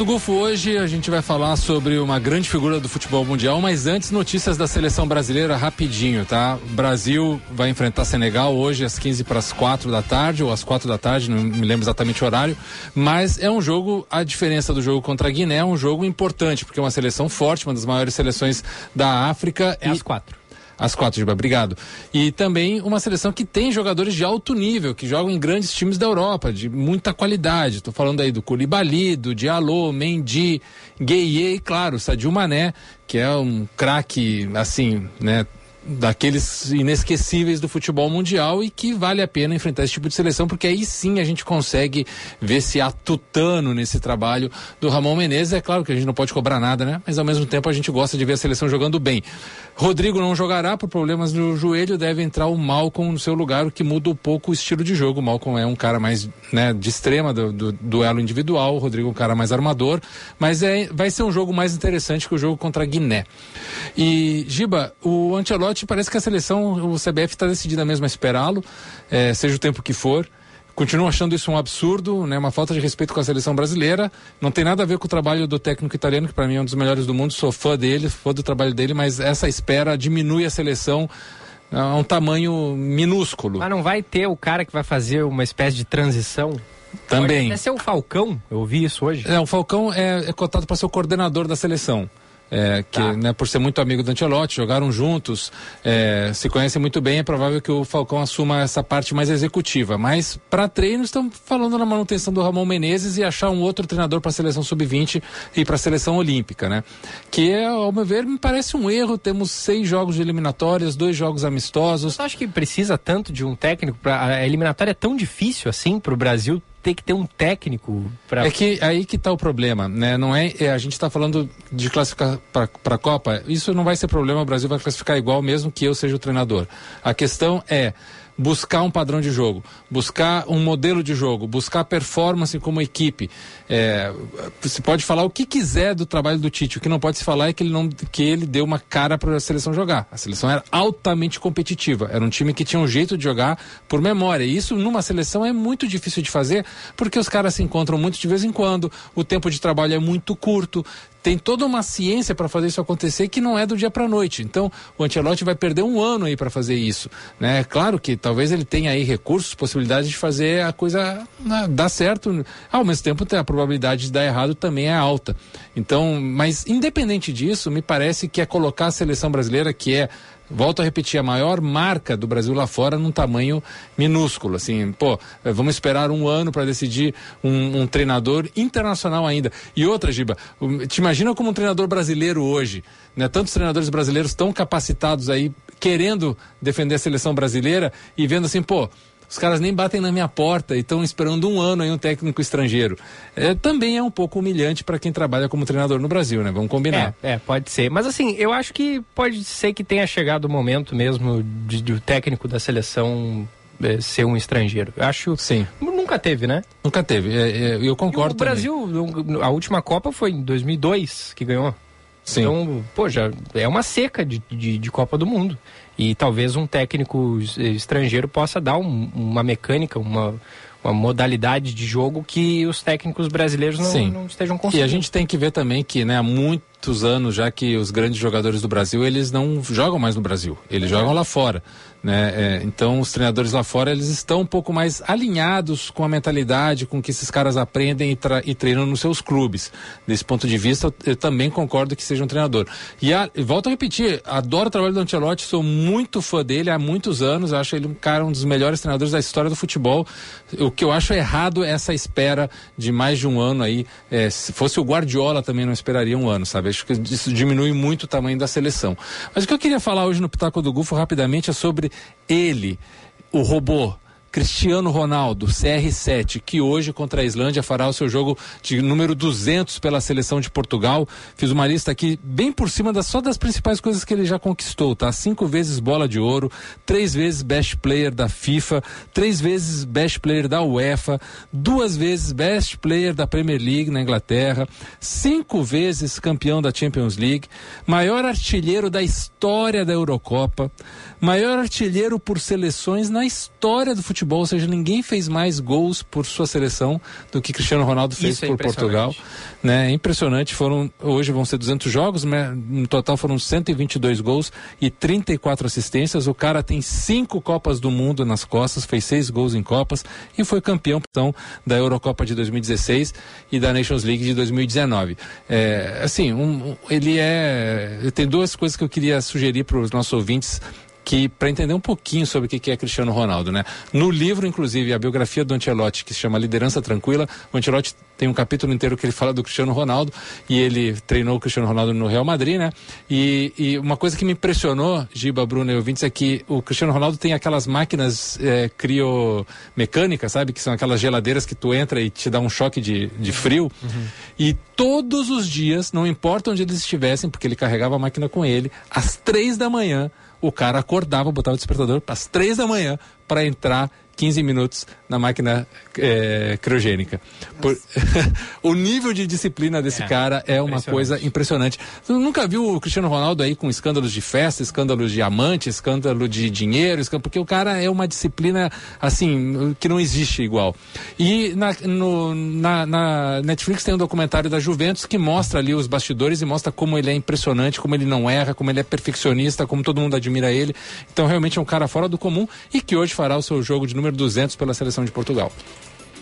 Do Golfo hoje a gente vai falar sobre uma grande figura do futebol mundial, mas antes notícias da seleção brasileira rapidinho, tá? O Brasil vai enfrentar Senegal hoje às 15 para as 4 da tarde ou às 4 da tarde, não me lembro exatamente o horário, mas é um jogo, a diferença do jogo contra a Guiné é um jogo importante, porque é uma seleção forte, uma das maiores seleções da África. É às quatro. Às quatro, Giba, obrigado. E também uma seleção que tem jogadores de alto nível, que jogam em grandes times da Europa, de muita qualidade. Estou falando aí do Koulibaly, do Diallo, Mendy, Gueye e, claro, Sadio Mané, que é um craque, assim, né, daqueles inesquecíveis do futebol mundial e que vale a pena enfrentar esse tipo de seleção, porque aí sim a gente consegue ver se há tutano nesse trabalho do Ramon Menezes. É claro que a gente não pode cobrar nada, né? Mas ao mesmo tempo a gente gosta de ver a seleção jogando bem. Rodrigo não jogará por problemas no joelho, deve entrar o Malcom no seu lugar, o que muda um pouco o estilo de jogo. O Malcom é um cara mais né, de extrema do, do duelo individual, o Rodrigo é um cara mais armador, mas é, vai ser um jogo mais interessante que o jogo contra a Guiné. E, Giba, o Ancelotti parece que a seleção, o CBF está decidida mesmo a esperá-lo, é, seja o tempo que for. Continuo achando isso um absurdo, né? Uma falta de respeito com a seleção brasileira. Não tem nada a ver com o trabalho do técnico italiano, que para mim é um dos melhores do mundo. Sou fã dele, fã do trabalho dele, mas essa espera diminui a seleção a um tamanho minúsculo. Mas não vai ter o cara que vai fazer uma espécie de transição? Também. Pode até ser o Falcão, eu ouvi isso hoje. É, o Falcão é, é cotado para ser o coordenador da seleção. É, que Tá. né, por ser muito amigo do Ancelotti, jogaram juntos, é, se conhecem muito bem, é provável que o Falcão assuma essa parte mais executiva. Mas para treino estamos falando na manutenção do Ramon Menezes e achar um outro treinador para a seleção sub-20 e para a seleção olímpica, né? Que ao meu ver, me parece um erro. Temos seis jogos de eliminatórias, dois jogos amistosos. Você acha que precisa tanto de um técnico para a eliminatória é tão difícil assim para o Brasil ter que ter um técnico para É que aí que está o problema, né? Não é, é, a gente está falando de classificar para a Copa. Isso não vai ser problema. O Brasil vai classificar igual, mesmo que eu seja o treinador. A questão é buscar um padrão de jogo, buscar um modelo de jogo, buscar performance como equipe. É, você pode falar o que quiser do trabalho do Tite, o que não pode se falar é que ele não que ele deu uma cara para a seleção jogar. A seleção era altamente competitiva, era um time que tinha um jeito de jogar por memória. E isso numa seleção é muito difícil de fazer, porque os caras se encontram muito de vez em quando, o tempo de trabalho é muito curto, tem toda uma ciência para fazer isso acontecer que não é do dia para noite. Então, o Ancelotti vai perder um ano aí para fazer isso, né? Claro que talvez ele tenha aí recursos, possibilidades de fazer a coisa né, dar certo. Ao mesmo tempo, tem a probabilidade de dar errado também é alta. Então, mas independente disso, me parece que é colocar a seleção brasileira que é Volto a repetir, a maior marca do Brasil lá fora num tamanho minúsculo. Assim, pô, eh, vamos esperar um ano para decidir um, um treinador internacional ainda. E outra, Giba, te imagina como um treinador brasileiro hoje, né? Tantos treinadores brasileiros tão capacitados aí, querendo defender a seleção brasileira e vendo assim, pô, os caras nem batem na minha porta e estão esperando um ano aí um técnico estrangeiro. É, também é um pouco humilhante para quem trabalha como treinador no Brasil, né? Vamos combinar. É, é, pode ser. Mas assim, eu acho que pode ser que tenha chegado o momento mesmo de, de o técnico da seleção eh, ser um estrangeiro. Eu acho. Sim. Nunca teve, né? Nunca teve. É, é, eu concordo E o também. Brasil, no- a última Copa foi em 2002 que ganhou. Sim. Então, pô, já é uma seca de, de, de Copa do Mundo. E talvez um técnico es- estrangeiro possa dar um- uma mecânica, uma, uma modalidade de jogo que os técnicos brasileiros não, Sim. não estejam E conseguindo. a gente tem que ver também que, né, há muitos anos já que os grandes jogadores do Brasil, eles não jogam mais no Brasil, eles jogam lá fora, né? É, então os treinadores lá fora, eles estão um pouco mais alinhados com a mentalidade, com que esses caras aprendem e, e treinam nos seus clubes. Desse ponto de vista, eu, eu também concordo que seja um treinador. E, a, volto a repetir, adoro o trabalho do Ancelotti, sou muito fã dele há muitos anos, acho ele um cara, um dos melhores treinadores da história do futebol. O que eu acho errado é essa espera de mais de um ano aí. É, se fosse o Guardiola também não esperaria um ano, sabe? Acho que isso diminui muito o tamanho da seleção. Mas o que eu queria falar hoje no Pitaco do Gufo rapidamente é sobre ele, o robô. Cristiano Ronaldo, CR7, que hoje contra a Islândia fará o seu jogo de número 200 pela seleção de Portugal. Fiz uma lista aqui bem por cima das, só das principais coisas que ele já conquistou, tá? Cinco vezes bola de ouro, três vezes best player da FIFA, três vezes best player da UEFA, duas vezes best player da Premier League na Inglaterra, cinco vezes campeão da Champions League, maior artilheiro da história da Eurocopa, maior artilheiro por seleções na história do futebol, ou seja, ninguém fez mais gols por sua seleção do que Cristiano Ronaldo fez é por Portugal. Né? É impressionante, foram hoje vão ser 200 jogos, né? no total foram 122 gols e 34 assistências. O cara tem cinco Copas do Mundo nas costas, fez seis gols em Copas e foi campeão então, da Eurocopa de 2016 e da Nations League de 2019. É, assim, um, ele é. Tem duas coisas que eu queria sugerir para os nossos ouvintes que para entender um pouquinho sobre o que é Cristiano Ronaldo, né? No livro, inclusive, a biografia do Ancelotti, que se chama Liderança Tranquila, o Ancelotti tem um capítulo inteiro que ele fala do Cristiano Ronaldo e ele treinou o Cristiano Ronaldo no Real Madrid, né? E, e uma coisa que me impressionou, Giba, Bruno e ouvintes, é que o Cristiano Ronaldo tem aquelas máquinas é, criomecânicas, sabe? Que são aquelas geladeiras que tu entra e te dá um choque de, de frio. Uhum. E todos os dias, não importa onde eles estivessem, porque ele carregava a máquina com ele, às três da manhã, o cara acordava, botava o despertador às três da manhã para entrar 15 minutos na máquina é, criogênica. Por... o nível de disciplina desse é, cara é uma coisa impressionante. Você nunca viu o Cristiano Ronaldo aí com escândalos de festa, escândalos de amante, escândalo de dinheiro, escândalo... porque o cara é uma disciplina assim que não existe igual. E na, no, na, na Netflix tem um documentário da Juventus que mostra ali os bastidores e mostra como ele é impressionante, como ele não erra, como ele é perfeccionista, como todo mundo admira ele. Então realmente é um cara fora do comum e que hoje fará o seu jogo de número número 200 pela seleção de Portugal.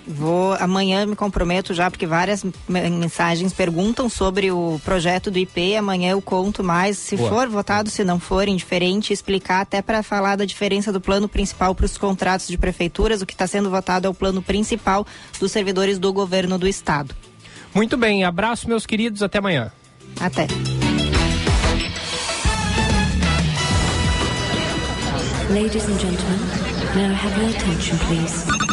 Vou amanhã me comprometo já porque várias mensagens perguntam sobre o projeto do IP. Amanhã eu conto mais, se Boa. for votado, se não for, indiferente, explicar até para falar da diferença do plano principal para os contratos de prefeituras. O que está sendo votado é o plano principal dos servidores do governo do estado. Muito bem, abraço meus queridos, até amanhã. Até. Ladies and gentlemen. I have your attention, please?